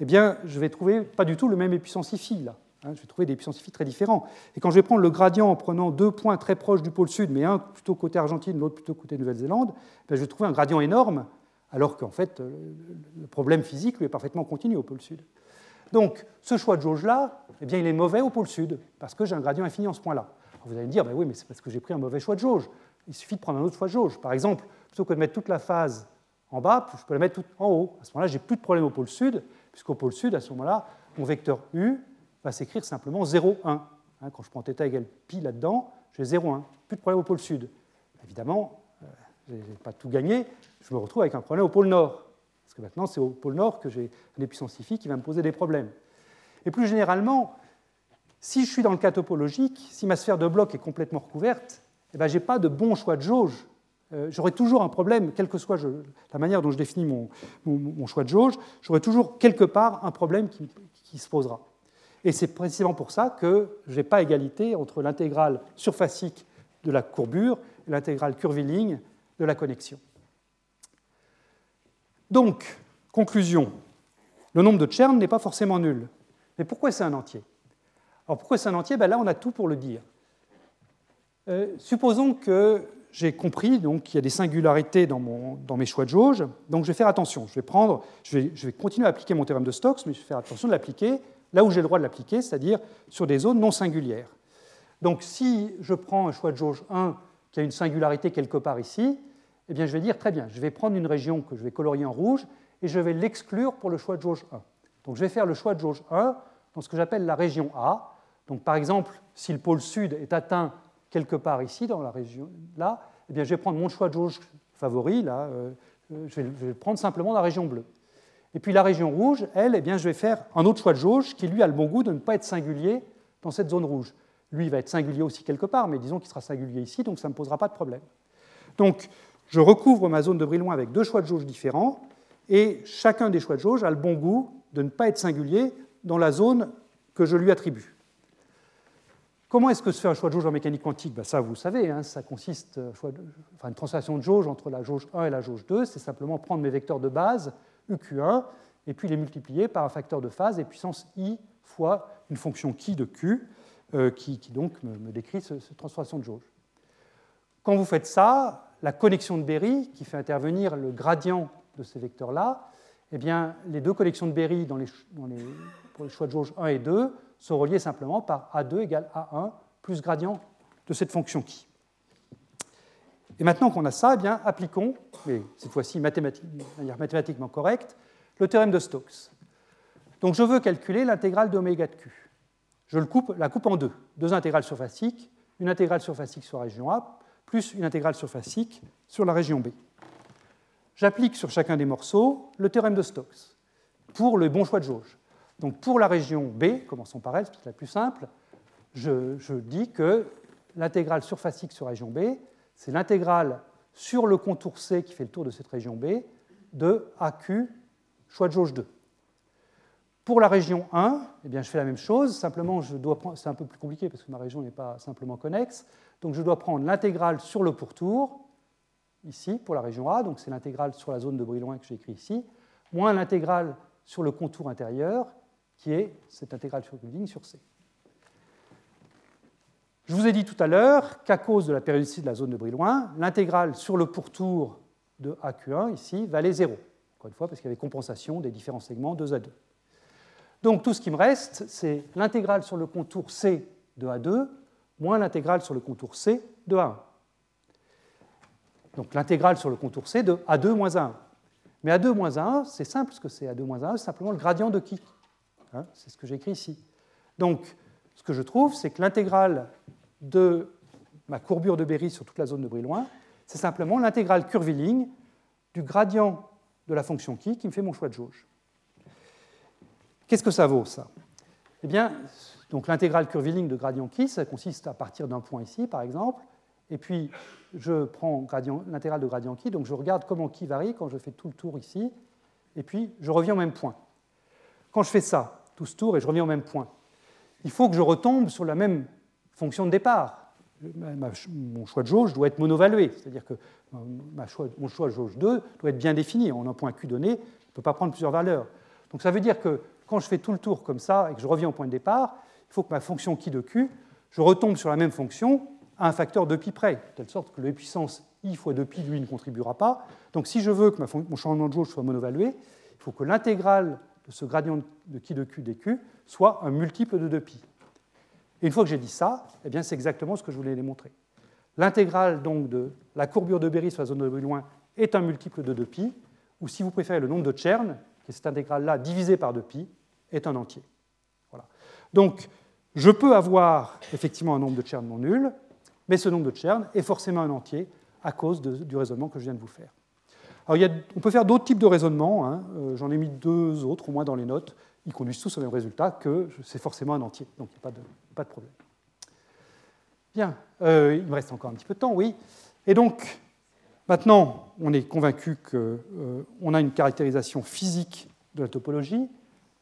eh bien, je vais trouver pas du tout le même puissance phi là. Hein, je vais trouver des puissances phi très différents. Et quand je vais prendre le gradient en prenant deux points très proches du pôle sud, mais un plutôt côté Argentine, l'autre plutôt côté Nouvelle-Zélande, eh je vais trouver un gradient énorme, alors qu'en fait, euh, le problème physique lui est parfaitement continu au pôle sud. Donc, ce choix de jauge-là, eh bien, il est mauvais au pôle sud, parce que j'ai un gradient infini en ce point-là. Vous allez me dire, ben oui, mais c'est parce que j'ai pris un mauvais choix de jauge. Il suffit de prendre un autre choix de jauge. Par exemple, plutôt que de mettre toute la phase en bas, je peux la mettre toute en haut. À ce moment-là, j'ai plus de problème au pôle sud, puisqu'au pôle sud, à ce moment-là, mon vecteur U va s'écrire simplement 0, 1. Hein, quand je prends θ égale pi là-dedans, j'ai 0, 1. Plus de problème au pôle sud. Évidemment, euh, je n'ai pas tout gagné, je me retrouve avec un problème au pôle nord. Parce que maintenant, c'est au pôle nord que j'ai un épuissance phi qui va me poser des problèmes. Et plus généralement, si je suis dans le cas topologique, si ma sphère de bloc est complètement recouverte, eh ben, je n'ai pas de bon choix de jauge. Euh, j'aurai toujours un problème, quelle que soit la manière dont je définis mon, choix de jauge, j'aurai toujours quelque part un problème qui se posera. Et c'est précisément pour ça que je n'ai pas égalité entre l'intégrale surfacique de la courbure et l'intégrale curviligne de la connexion. Donc, conclusion, le nombre de Chern n'est pas forcément nul. Mais pourquoi c'est un entier? Alors pourquoi c'est un entier? Ben Là, on a tout pour le dire. Euh, supposons que j'ai compris qu'il y a des singularités dans, mes choix de jauge, donc je vais faire attention. Je vais, prendre, je vais, je vais continuer à appliquer mon théorème de Stokes, mais je vais faire attention de l'appliquer là où j'ai le droit de l'appliquer, c'est-à-dire sur des zones non singulières. Donc si je prends un choix de jauge 1 qui a une singularité quelque part ici, eh bien je vais dire très bien, je vais prendre une région que je vais colorier en rouge et je vais l'exclure pour le choix de jauge 1. Donc je vais faire le choix de jauge 1 dans ce que j'appelle la région A. Donc par exemple, si le pôle sud est atteint quelque part ici, dans la région là, eh bien je vais prendre mon choix de jauge favori, là, euh, je vais prendre simplement la région bleue. Et puis la région rouge, elle, eh bien, je vais faire un autre choix de jauge qui, lui, a le bon goût de ne pas être singulier dans cette zone rouge. Lui, il va être singulier aussi quelque part, mais disons qu'il sera singulier ici, donc ça ne me posera pas de problème. Donc, je recouvre ma zone de Brillouin avec deux choix de jauge différents, et chacun des choix de jauge a le bon goût de ne pas être singulier dans la zone que je lui attribue. Comment est-ce que se fait un choix de jauge en mécanique quantique? Ben Ça, vous savez, hein, ça consiste, euh, enfin, une translation de jauge entre la jauge 1 et la jauge 2, c'est simplement prendre mes vecteurs de base, UQ1, et puis les multiplier par un facteur de phase et puissance i fois une fonction qui de Q, euh, qui, donc me, décrit cette transformation de jauge. Quand vous faites ça, la connexion de Berry, qui fait intervenir le gradient de ces vecteurs-là, eh bien, les deux connexions de Berry dans les, pour les choix de jauge 1 et 2 sont reliées simplement par A2 égale A1 plus gradient de cette fonction qui. Et maintenant qu'on a ça, eh bien, appliquons, mais cette fois-ci de manière mathématiquement correcte, le théorème de Stokes. Donc je veux calculer l'intégrale d'oméga de Q. Je le coupe, la coupe en deux, deux intégrales surfaciques, une intégrale surfacique sur la région A, plus une intégrale surfacique sur la région B. J'applique sur chacun des morceaux le théorème de Stokes pour le bon choix de jauge. Donc pour la région B, commençons par elle, c'est la plus simple, je, je dis que l'intégrale surfacique sur la région B, c'est l'intégrale sur le contour C qui fait le tour de cette région B de AQ, choix de jauge 2. Pour la région 1, eh bien, je fais la même chose, simplement je dois prendre, c'est un peu plus compliqué parce que ma région n'est pas simplement connexe, donc je dois prendre l'intégrale sur le pourtour, ici pour la région A, donc c'est l'intégrale sur la zone de Brillouin que j'ai écrit ici, moins l'intégrale sur le contour intérieur, qui est cette intégrale sur ligne sur C. Je vous ai dit tout à l'heure qu'à cause de la périodicité de la zone de Brillouin, l'intégrale sur le pourtour de AQ1 ici valait 0. Encore une fois, parce qu'il y avait compensation des différents segments 2 à 2. Donc tout ce qui me reste, c'est l'intégrale sur le contour C de A2 moins l'intégrale sur le contour C de A1. Donc l'intégrale sur le contour C de A2 moins A1. Mais A2 moins A1, c'est simple, ce que c'est A2 moins A1, c'est simplement le gradient de qui hein, C'est ce que j'ai écrit ici. Donc, ce que je trouve, c'est que l'intégrale de ma courbure de Berry sur toute la zone de Brillouin, c'est simplement l'intégrale curviligne du gradient de la fonction qui qui me fait mon choix de jauge. Qu'est-ce que ça vaut, ça? Eh bien, donc l'intégrale curviligne de gradient qui, ça consiste à partir d'un point ici, par exemple, et puis je prends l'intégrale de gradient qui, donc je regarde comment qui varie quand je fais tout le tour ici, et puis je reviens au même point. Quand je fais ça, tout ce tour, et je reviens au même point, il faut que je retombe sur la même fonction de départ. mon choix de jauge doit être monovalué, c'est-à-dire que mon choix de jauge 2 doit être bien défini. En un point Q donné, je ne peut pas prendre plusieurs valeurs. Donc ça veut dire que quand je fais tout le tour comme ça et que je reviens au point de départ, il faut que ma fonction qui de Q, je retombe sur la même fonction à un facteur de pi près, de telle sorte que le puissance i fois 2pi, lui, ne contribuera pas. Donc si je veux que mon changement de jauge soit monovalué, il faut que l'intégrale de ce gradient de qui de q dq soit un multiple de 2pi. Et une fois que j'ai dit ça, eh bien c'est exactement ce que je voulais démontrer. L'intégrale donc de la courbure de Berry sur la zone de loin est un multiple de 2pi, ou si vous préférez le nombre de Chern, qui est cette intégrale-là divisée par 2pi, est un entier. Voilà. Donc je peux avoir effectivement un nombre de Chern non nul, mais ce nombre de Chern est forcément un entier à cause du raisonnement que je viens de vous faire. Alors, on peut faire d'autres types de raisonnements, hein. euh, j'en ai mis deux autres au moins dans les notes, ils conduisent tous au même résultat que c'est forcément un entier, donc il n'y a pas de, pas de, problème. Bien, euh, il me reste encore un petit peu de temps, oui. Et donc, maintenant, on est convaincu qu'on euh, a une caractérisation physique de la topologie,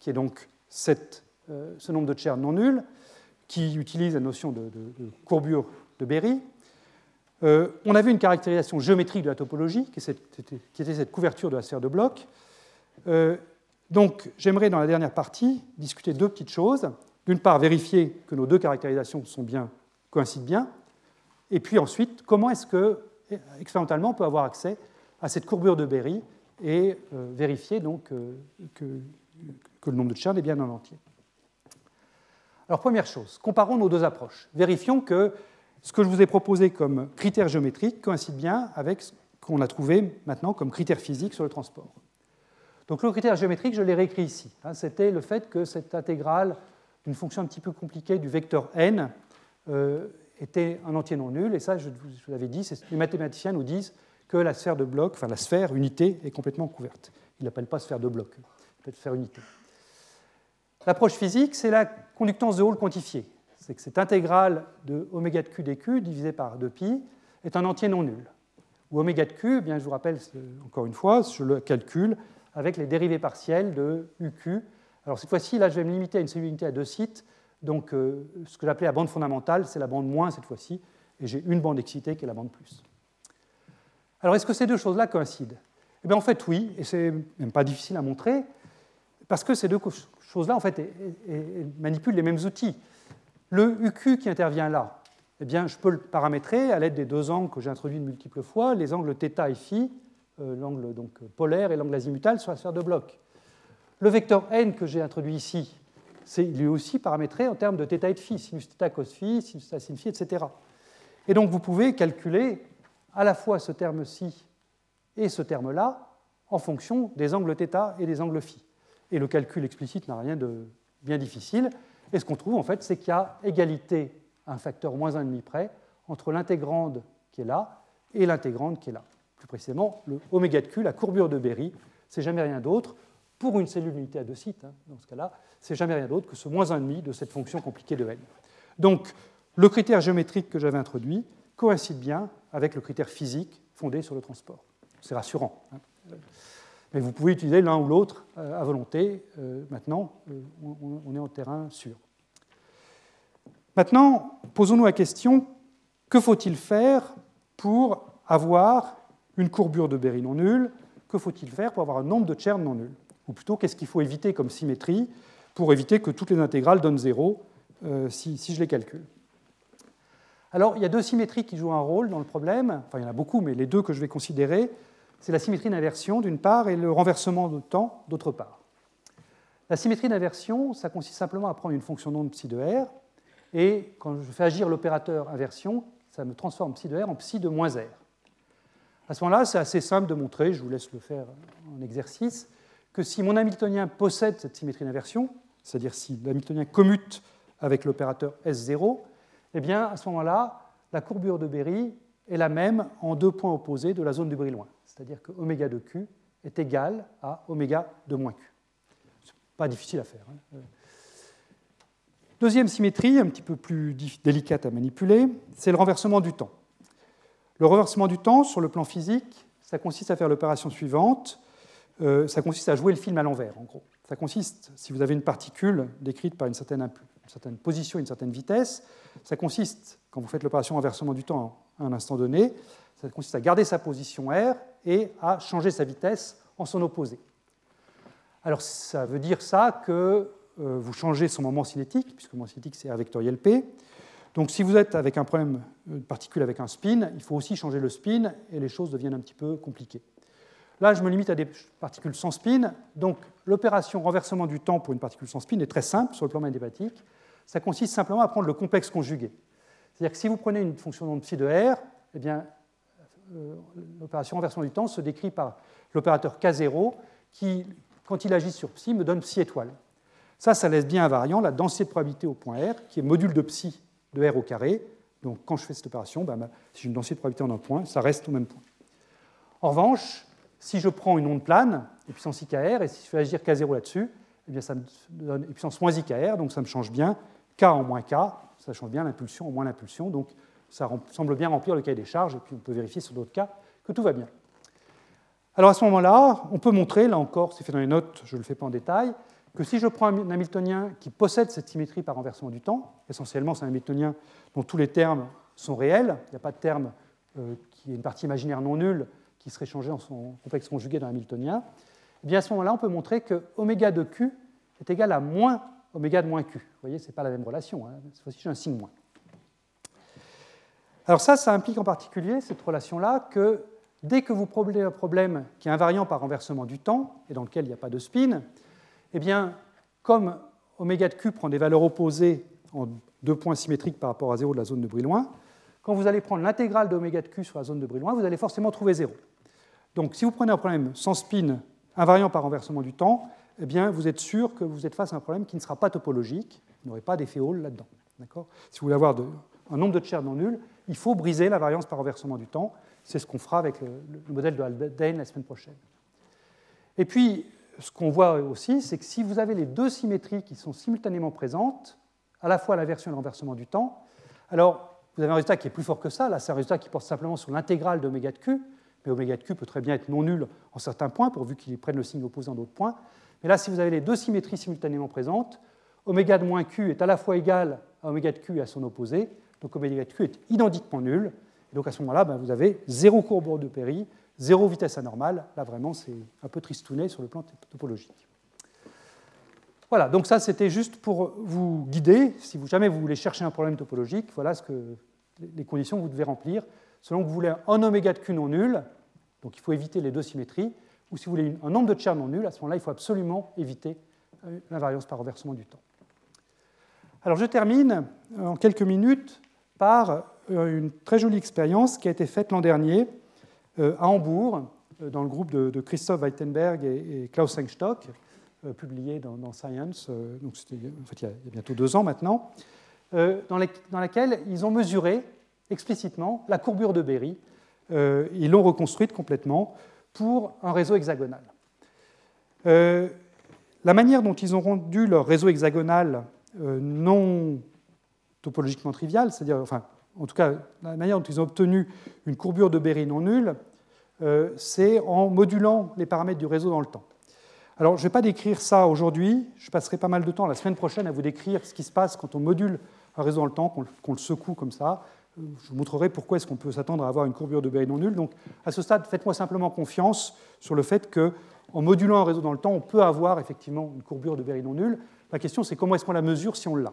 qui est donc cette, ce nombre de Chern non nul, qui utilise la notion de, courbure de Berry. Euh, on avait une caractérisation géométrique de la topologie, qui, était cette couverture de la sphère de bloc. Euh, donc, j'aimerais, dans la dernière partie, discuter deux petites choses. D'une part, vérifier que nos deux caractérisations coïncident bien. Et puis ensuite, comment est-ce que, expérimentalement, on peut avoir accès à cette courbure de Berry et euh, vérifier donc, que, que, le nombre de Chern est bien un entier. Alors, première chose, comparons nos deux approches. Vérifions que ce que je vous ai proposé comme critère géométrique coïncide bien avec ce qu'on a trouvé maintenant comme critère physique sur le transport. Donc le critère géométrique, je l'ai réécrit ici. Hein. C'était le fait que cette intégrale d'une fonction un petit peu compliquée du vecteur n euh, était un entier non nul. Et ça, je vous l'avais dit, les mathématiciens nous disent que la sphère de bloc, enfin la sphère unité, est complètement couverte. Ils l'appellent pas sphère de bloc, sphère unité. L'approche physique, c'est la conductance de Hall quantifiée c'est que cette intégrale de oméga de q dq divisée par 2pi est un entier non nul. Ou oméga de q, eh bien, je vous rappelle encore une fois, je le calcule avec les dérivées partielles de uq. Alors cette fois-ci, là, je vais me limiter à une cellule unité à deux sites. Donc euh, ce que j'appelais la bande fondamentale, c'est la bande moins cette fois-ci, et j'ai une bande excitée qui est la bande plus. Alors est-ce que ces deux choses-là coïncident? Eh bien en fait oui, et c'est même pas difficile à montrer, parce que ces deux choses-là en fait manipulent les mêmes outils. Le UQ qui intervient là, eh bien, je peux le paramétrer à l'aide des deux angles que j'ai introduits de multiples fois, les angles θ et φ, euh, l'angle donc polaire et l'angle azimutal sur la sphère de bloc. Le vecteur n que j'ai introduit ici, c'est lui aussi paramétré en termes de θ et de φ, sinus θ cos φ, sinus θ sin φ, etc. Et donc vous pouvez calculer à la fois ce terme-ci et ce terme-là en fonction des angles θ et des angles φ. Et le calcul explicite n'a rien de bien difficile. Et ce qu'on trouve, en fait, c'est qu'il y a égalité à un facteur moins 1,5 près entre l'intégrande qui est là et l'intégrande qui est là. Plus précisément, le oméga de Q, la courbure de Berry, c'est jamais rien d'autre, pour une cellule unité à deux sites, dans ce cas-là, c'est jamais rien d'autre que ce moins 1,5 de cette fonction compliquée de n. Donc, le critère géométrique que j'avais introduit coïncide bien avec le critère physique fondé sur le transport. C'est rassurant. Hein. Mais vous pouvez utiliser l'un ou l'autre euh, à volonté. Euh, maintenant, euh, on est en terrain sûr. Maintenant, posons-nous la question, que faut-il faire pour avoir une courbure de Berry non nulle Que faut-il faire pour avoir un nombre de Chern non nul Ou plutôt, qu'est-ce qu'il faut éviter comme symétrie pour éviter que toutes les intégrales donnent zéro si, si, je les calcule? Alors, il y a deux symétries qui jouent un rôle dans le problème. Enfin, il y en a beaucoup, mais les deux que je vais considérer, c'est la symétrie d'inversion d'une part et le renversement de temps d'autre part. La symétrie d'inversion, ça consiste simplement à prendre une fonction d'onde psi de R Et quand je fais agir l'opérateur inversion, ça me transforme psi de R en psi de moins R. À ce moment-là, c'est assez simple de montrer, je vous laisse le faire en exercice, que si mon Hamiltonien possède cette symétrie d'inversion, c'est-à-dire si l'Hamiltonien commute avec l'opérateur S0, eh bien, à ce moment-là, la courbure de Berry est la même en deux points opposés de la zone du loin. C'est-à-dire que oméga de Q est égal à oméga de moins Q. Ce n'est pas difficile à faire. Hein. Deuxième symétrie, un petit peu plus délicate à manipuler, c'est le renversement du temps. Le renversement du temps, sur le plan physique, ça consiste à faire l'opération suivante. Euh, ça consiste à jouer le film à l'envers, en gros. Ça consiste, si vous avez une particule décrite par une certaine, une certaine position, une certaine vitesse, ça consiste, quand vous faites l'opération renversement du temps à un instant donné, ça consiste à garder sa position R et à changer sa vitesse en son opposé. Alors ça veut dire ça que euh, vous changez son moment cinétique, puisque le moment cinétique c'est R vectoriel P. Donc si vous êtes avec un problème de particule avec un spin, il faut aussi changer le spin et les choses deviennent un petit peu compliquées. Là, je me limite à des particules sans spin. Donc l'opération renversement du temps pour une particule sans spin est très simple sur le plan mathématique. Ça consiste simplement à prendre le complexe conjugué. C'est-à-dire que si vous prenez une fonction de psi de R, eh bien, euh, l'opération renversement du temps se décrit par l'opérateur K0 qui, quand il agit sur psi, me donne psi étoile. Ça, ça laisse bien invariant la densité de probabilité au point R, qui est module de psi de R au carré. Donc quand je fais cette opération, ben, si j'ai une densité de probabilité en un point, ça reste au même point. En revanche, si je prends une onde plane, et puissance IKR, et si je fais agir K0 là-dessus, eh ça me donne puissance moins IKR, donc ça me change bien K en moins K, ça change bien l'impulsion en moins l'impulsion, donc ça semble bien remplir le cahier des charges, et puis on peut vérifier sur d'autres cas que tout va bien. Alors à ce moment-là, on peut montrer, là encore, c'est fait dans les notes, je ne le fais pas en détail, que si je prends un Hamiltonien qui possède cette symétrie par renversement du temps, essentiellement c'est un Hamiltonien dont tous les termes sont réels, il n'y a pas de terme euh, qui est une partie imaginaire non nulle qui serait changé en son complexe conjugué dans Hamiltonien, eh bien à ce moment-là, on peut montrer que oméga de Q est égal à moins oméga de moins Q. Vous voyez, ce n'est pas la même relation, hein. cette fois-ci j'ai un signe moins. Alors ça, ça implique en particulier, cette relation-là, que dès que vous prenez un problème qui est invariant par renversement du temps, et dans lequel il n'y a pas de spin, eh bien, comme oméga de q prend des valeurs opposées en deux points symétriques par rapport à 0 de la zone de Brillouin, quand vous allez prendre l'intégrale d'oméga de q sur la zone de Brillouin, vous allez forcément trouver 0. Donc si vous prenez un problème sans spin invariant par renversement du temps, eh bien, vous êtes sûr que vous êtes face à un problème qui ne sera pas topologique, vous n'aurez pas d'effet Hall là-dedans. Si vous voulez avoir un nombre de tiers non nul, il faut briser la variance par renversement du temps. C'est ce qu'on fera avec le, le modèle de Haldane la semaine prochaine. Et puis, ce qu'on voit aussi, c'est que si vous avez les deux symétries qui sont simultanément présentes, à la fois l'inversion et le renversement du temps, alors vous avez un résultat qui est plus fort que ça. Là, c'est un résultat qui porte simplement sur l'intégrale d'oméga de q, mais oméga de q peut très bien être non nul en certains points, pourvu qu'il prenne le signe opposé en d'autres points. Mais là, si vous avez les deux symétries simultanément présentes, oméga de moins q est à la fois égal à oméga de q et à son opposé, donc oméga de q est identiquement nul. Et donc à ce moment-là, ben, vous avez zéro courbe de Péry, zéro vitesse anormale. Là, vraiment, c'est un peu tristouné sur le plan topologique. Voilà, donc ça, c'était juste pour vous guider. Si vous, jamais vous voulez chercher un problème topologique, voilà ce que, les conditions que vous devez remplir. Selon que vous voulez un oméga de Q non nul, donc il faut éviter les deux symétries, ou si vous voulez un nombre de tiers non nul, à ce moment-là, il faut absolument éviter euh, l'invariance par renversement du temps. Alors je termine euh, en quelques minutes par euh, une très jolie expérience qui a été faite l'an dernier à Hambourg, dans le groupe de, Christophe Weitenberg et, Klaus Engstock, publié dans, Science, donc en fait, il, y a, bientôt deux ans maintenant, dans, laquelle ils ont mesuré explicitement la courbure de Berry. ils l'ont reconstruite complètement pour un réseau hexagonal. la manière dont ils ont rendu leur réseau hexagonal non topologiquement trivial, c'est-à-dire, enfin, en tout cas, la manière dont ils ont obtenu une courbure de Berry non nulle, euh, c'est en modulant les paramètres du réseau dans le temps. Alors, je ne vais pas décrire ça aujourd'hui, je passerai pas mal de temps la semaine prochaine à vous décrire ce qui se passe quand on module un réseau dans le temps, qu'on le secoue comme ça je vous montrerai pourquoi est-ce qu'on peut s'attendre à avoir une courbure de Berry non nulle. Donc, à ce stade, faites-moi simplement confiance sur le fait que, en modulant un réseau dans le temps, on peut avoir effectivement une courbure de Berry non nulle. La question, c'est comment est-ce qu'on la mesure si on l'a?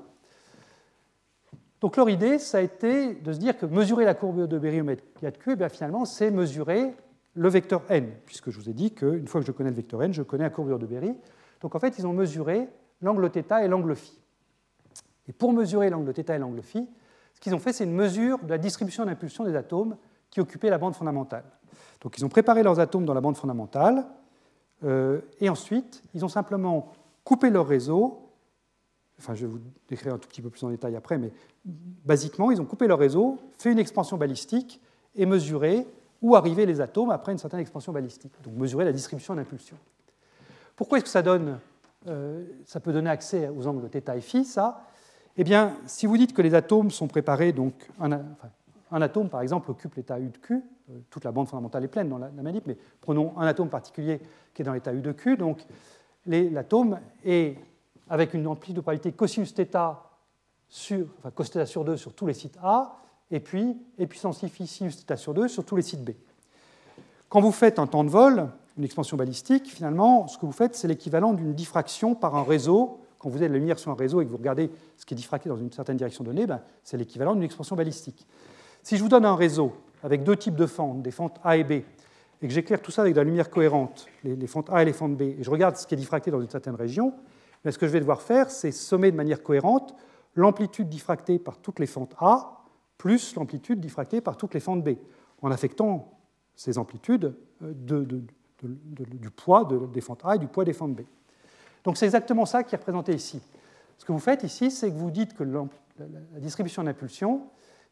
Donc, leur idée, ça a été de se dire que mesurer la courbure de Berry au mètre cube, bien, finalement, c'est mesurer le vecteur n, puisque je vous ai dit qu'une fois que je connais le vecteur n, je connais la courbure de Berry. Donc, en fait, ils ont mesuré l'angle θ et l'angle phi. Et pour mesurer l'angle θ et l'angle phi, ce qu'ils ont fait, c'est une mesure de la distribution d'impulsion des atomes qui occupaient la bande fondamentale. Donc ils ont préparé leurs atomes dans la bande fondamentale, euh, et ensuite, ils ont simplement coupé leur réseau. Enfin, je vais vous décrire un tout petit peu plus en détail après, mais basiquement, ils ont coupé leur réseau, fait une expansion balistique et mesuré où arrivaient les atomes après une certaine expansion balistique. Donc mesurer la distribution d'impulsion. Pourquoi est-ce que ça donne, euh, ça peut donner accès aux angles θ et φ, ça? Eh bien, si vous dites que les atomes sont préparés, donc un, un atome, par exemple, occupe l'état U de Q, euh, toute la bande fondamentale est pleine dans la, manip, mais prenons un atome particulier qui est dans l'état U de Q. Donc l'atome est avec une amplitude de probabilité cosinus θ sur, enfin, cos θ sur 2 sur tous les sites A, et puis et puissance i sinus θ sur 2 sur tous les sites B. Quand vous faites un temps de vol, une expansion balistique, finalement, ce que vous faites, c'est l'équivalent d'une diffraction par un réseau. quand vous avez la lumière sur un réseau et que vous regardez ce qui est diffracté dans une certaine direction donnée, ben, c'est l'équivalent d'une expansion balistique. Si je vous donne un réseau avec deux types de fentes, des fentes A et B, et que j'éclaire tout ça avec de la lumière cohérente, les, fentes A et les fentes B, et je regarde ce qui est diffracté dans une certaine région, ce que je vais devoir faire, c'est sommer de manière cohérente l'amplitude diffractée par toutes les fentes A plus l'amplitude diffractée par toutes les fentes B, en affectant ces amplitudes euh, du poids des fentes A et du poids des fentes B. Donc c'est exactement ça qui est représenté ici. Ce que vous faites ici, c'est que vous dites que la distribution d'impulsion,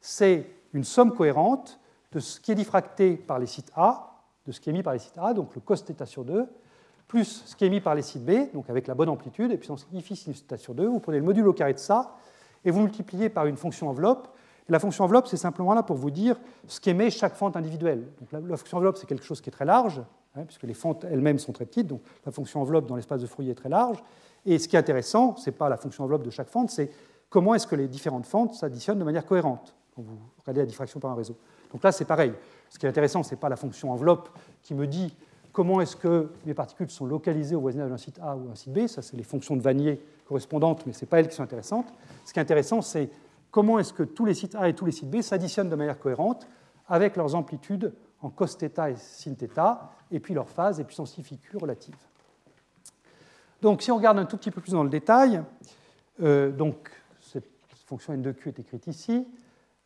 c'est une somme cohérente de ce qui est diffracté par les sites A, de ce qui est émis par les sites A, donc le cos θ sur 2, plus ce qui est émis par les sites B, donc avec la bonne amplitude, et puis I phi sinus θ sur 2, vous prenez le module au carré de ça, et vous multipliez par une fonction enveloppe. La fonction enveloppe, c'est simplement là pour vous dire ce qu'émet chaque fente individuelle. Donc la, fonction enveloppe, c'est quelque chose qui est très large, hein, puisque les fentes elles-mêmes sont très petites, donc la fonction enveloppe dans l'espace de Fourier est très large. Et ce qui est intéressant, ce n'est pas la fonction enveloppe de chaque fente, c'est comment est-ce que les différentes fentes s'additionnent de manière cohérente quand vous regardez la diffraction par un réseau. Donc là, c'est pareil. Ce qui est intéressant, ce n'est pas la fonction enveloppe qui me dit comment est-ce que mes particules sont localisées au voisinage d'un site A ou d'un site B. Ça, c'est les fonctions de Vanier correspondantes, mais ce n'est pas elles qui sont intéressantes. Ce qui est intéressant, c'est comment est-ce que tous les sites A et tous les sites B s'additionnent de manière cohérente avec leurs amplitudes en cos θ et sin θ, et puis leur phase et puissance i Q relative. Donc, si on regarde un tout petit peu plus dans le détail, euh, donc cette fonction n de q est écrite ici.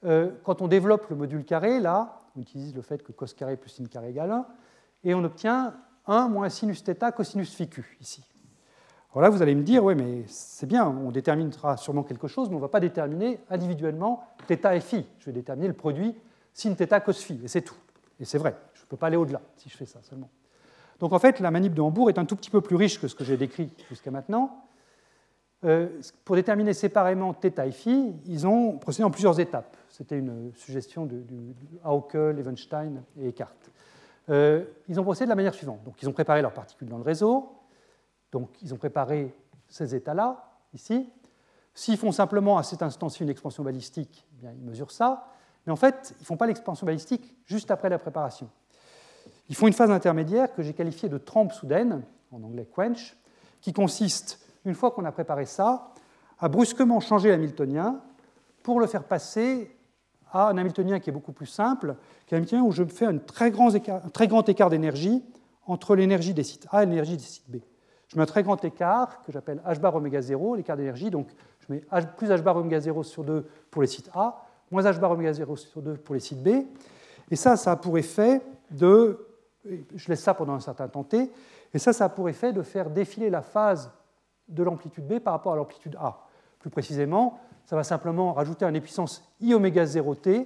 Euh, quand on développe le module carré, là, on utilise le fait que cos carré plus sin carré égale 1, et on obtient 1 moins sinus θ cosinus phi q ici. Alors là, vous allez me dire, oui, mais c'est bien, on déterminera sûrement quelque chose, mais on ne va pas déterminer individuellement θ et phi. Je vais déterminer le produit sin θ cos phi, et c'est tout. Et c'est vrai, je ne peux pas aller au-delà si je fais ça seulement. Donc en fait, la manip de Hambourg est un tout petit peu plus riche que ce que j'ai décrit jusqu'à maintenant. Euh, pour déterminer séparément θ et phi, ils ont procédé en plusieurs étapes. C'était une suggestion de, de Levenstein et Eckhart. Euh, ils ont procédé de la manière suivante. Donc, ils ont préparé leurs particules dans le réseau. Donc, ils ont préparé ces états-là, ici. S'ils font simplement à cet instant-ci une expansion balistique, eh bien, ils mesurent ça. Mais en fait, ils ne font pas l'expansion balistique juste après la préparation. Ils font une phase intermédiaire que j'ai qualifiée de trempe soudaine, en anglais quench, qui consiste, une fois qu'on a préparé ça, à brusquement changer l'hamiltonien pour le faire passer à un Hamiltonien qui est beaucoup plus simple, qui est un Hamiltonien où je fais un très grand écart, d'énergie entre l'énergie des sites A et l'énergie des sites B. Je mets un très grand écart que j'appelle h bar oméga 0, l'écart d'énergie, donc je mets plus h bar oméga 0 sur 2 pour les sites A, moins h bar oméga 0 sur 2 pour les sites B. Et ça, ça a pour effet de... Je laisse ça pendant un certain temps t, et ça, ça a pour effet de faire défiler la phase de l'amplitude B par rapport à l'amplitude A. Plus précisément, ça va simplement rajouter un puissance i oméga 0t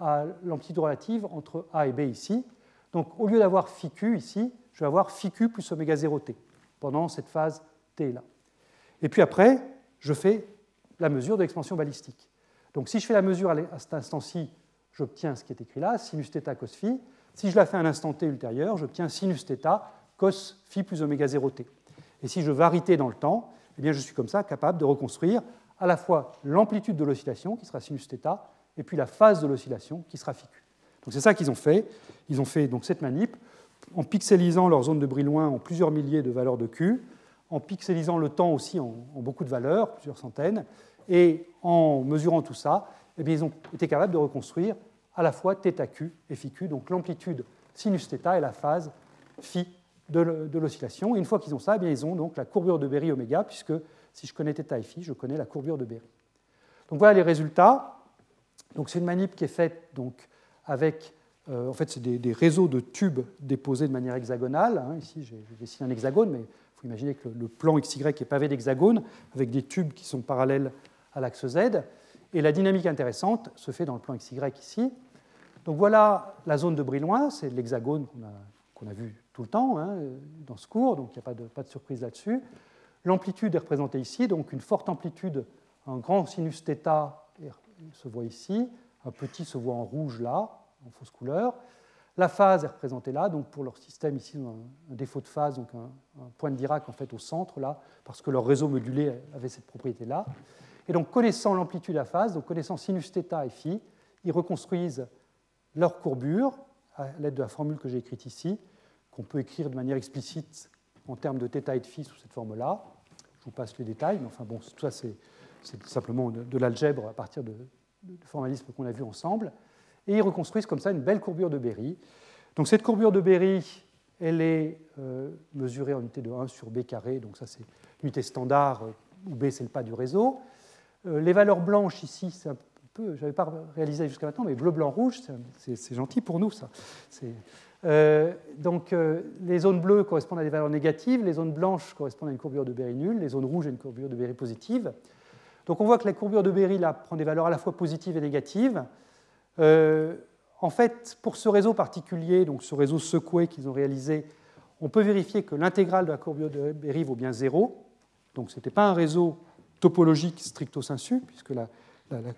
à l'amplitude relative entre A et B ici. Donc au lieu d'avoir phi q ici, je vais avoir phi q plus oméga 0t pendant cette phase t là. Et puis après, je fais la mesure de l'expansion balistique. Donc si je fais la mesure à cet instant-ci, j'obtiens ce qui est écrit là, sinus θ cos phi. Si je la fais à un instant t ultérieur, j'obtiens sinus θ cos phi plus oméga 0t. Et si je varie t dans le temps, eh bien je suis comme ça capable de reconstruire à la fois l'amplitude de l'oscillation, qui sera sinus θ, et puis la phase de l'oscillation, qui sera phi q. Donc c'est ça qu'ils ont fait. Ils ont fait donc cette manip en pixelisant leur zone de loin en plusieurs milliers de valeurs de Q, en pixelisant le temps aussi en, beaucoup de valeurs, plusieurs centaines, et en mesurant tout ça, eh ils ont été capables de reconstruire à la fois θQ et phi q, donc l'amplitude sinus θ et la phase phi de l'oscillation. Et une fois qu'ils ont ça, eh bien, ils ont donc la courbure de Berry oméga, puisque si je connais θ et phi, je connais la courbure de Berry. Donc voilà les résultats. Donc c'est une manip qui est faite donc, avec, euh, en fait, c'est des, réseaux de tubes déposés de manière hexagonale. Hein. Ici, j'ai dessiné un hexagone, mais il faut imaginer que le, plan XY est pavé d'hexagones, avec des tubes qui sont parallèles à l'axe Z. Et la dynamique intéressante se fait dans le plan XY ici. Donc voilà la zone de Brillouin, c'est l'hexagone qu'on a, vu tout le temps hein, dans ce cours, donc il n'y a pas de, surprise là-dessus. L'amplitude est représentée ici, donc une forte amplitude, un grand sinus θ se voit ici, un petit se voit en rouge là, en fausse couleur. La phase est représentée là, donc pour leur système ici, un, un défaut de phase, donc un, point de Dirac en fait au centre là, parce que leur réseau modulé avait cette propriété là. Et donc connaissant l'amplitude à phase, donc connaissant sinus θ et phi, ils reconstruisent leur courbure à l'aide de la formule que j'ai écrite ici, qu'on peut écrire de manière explicite en termes de θ et de phi sous cette forme-là vous passe les détails, mais enfin bon, tout ça c'est simplement de, l'algèbre à partir de, formalisme qu'on a vu ensemble. Et ils reconstruisent comme ça une belle courbure de Berry. Donc cette courbure de Berry, elle est euh, mesurée en unité de 1 sur b carré, donc ça c'est l'unité standard, euh, où b c'est le pas du réseau. Euh, les valeurs blanches ici, c'est un peu, je n'avais pas réalisé jusqu'à maintenant, mais bleu, blanc, rouge, c'est gentil pour nous ça. Euh, donc euh, les zones bleues correspondent à des valeurs négatives, les zones blanches correspondent à une courbure de Berry nulle, les zones rouges à une courbure de Berry positive. Donc on voit que la courbure de Berry là, prend des valeurs à la fois positives et négatives. Euh, en fait, pour ce réseau particulier, donc ce réseau secoué qu'ils ont réalisé, on peut vérifier que l'intégrale de la courbure de Berry vaut bien 0. Donc ce n'était pas un réseau topologique stricto sensu, puisque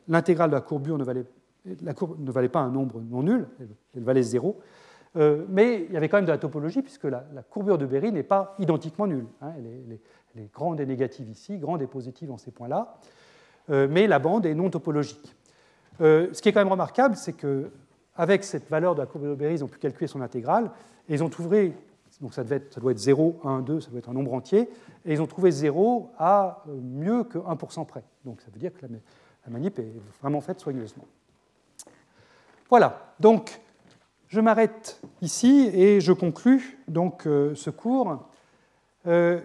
l'intégrale de la courbure ne valait, pas un nombre non nul, elle valait 0. Euh, mais il y avait quand même de la topologie, puisque la, courbure de Berry n'est pas identiquement nulle. Hein. Elle, est, grande et négative ici, grande et positive en ces points-là, euh, mais la bande est non topologique. Euh, ce qui est quand même remarquable, c'est qu'avec cette valeur de la courbure de Berry, ils ont pu calculer son intégrale, et ils ont trouvé, donc ça, ça doit être 0, 1, 2, ça doit être un nombre entier, et ils ont trouvé 0 à mieux que 1% près. Donc ça veut dire que la, la manip est vraiment faite soigneusement. Voilà, donc je m'arrête ici et je conclus donc euh, ce cours. Euh,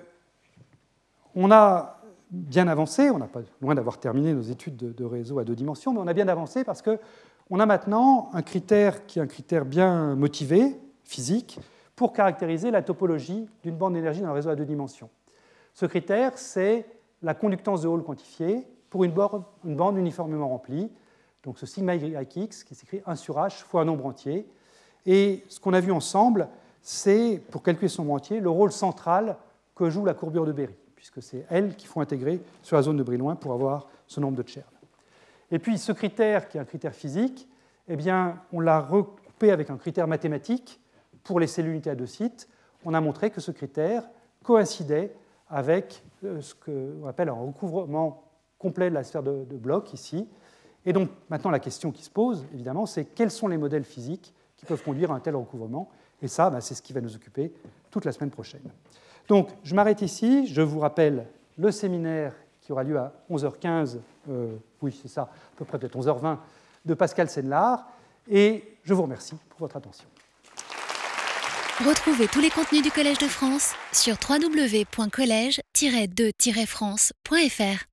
on a bien avancé, on n'a pas loin d'avoir terminé nos études de, réseau à deux dimensions, mais on a bien avancé parce qu'on a maintenant un critère qui est un critère bien motivé, physique, pour caractériser la topologie d'une bande d'énergie dans un réseau à deux dimensions. Ce critère, c'est la conductance de Hall quantifiée pour une bande, uniformément remplie. Donc ce sigma yx qui s'écrit 1 sur h fois un nombre entier. Et ce qu'on a vu ensemble, c'est, pour calculer son entier, le rôle central que joue la courbure de Berry, puisque c'est elle qu'il faut intégrer sur la zone de Brillouin pour avoir ce nombre de Chern. Et puis ce critère, qui est un critère physique, eh bien, on l'a recoupé avec un critère mathématique pour les cellules unités à deux sites. On a montré que ce critère coïncidait avec euh, ce qu'on appelle un recouvrement complet de la sphère de, de blocs ici. Et donc maintenant la question qui se pose, évidemment, c'est quels sont les modèles physiques peuvent conduire à un tel recouvrement. Et ça, bah, c'est ce qui va nous occuper toute la semaine prochaine. Donc, je m'arrête ici. Je vous rappelle le séminaire qui aura lieu à 11h15, euh, oui, c'est ça, à peu près peut-être 11h20, de Pascal Senlard. Et je vous remercie pour votre attention. Retrouvez tous les contenus du Collège de France sur www.colège-2-france.fr.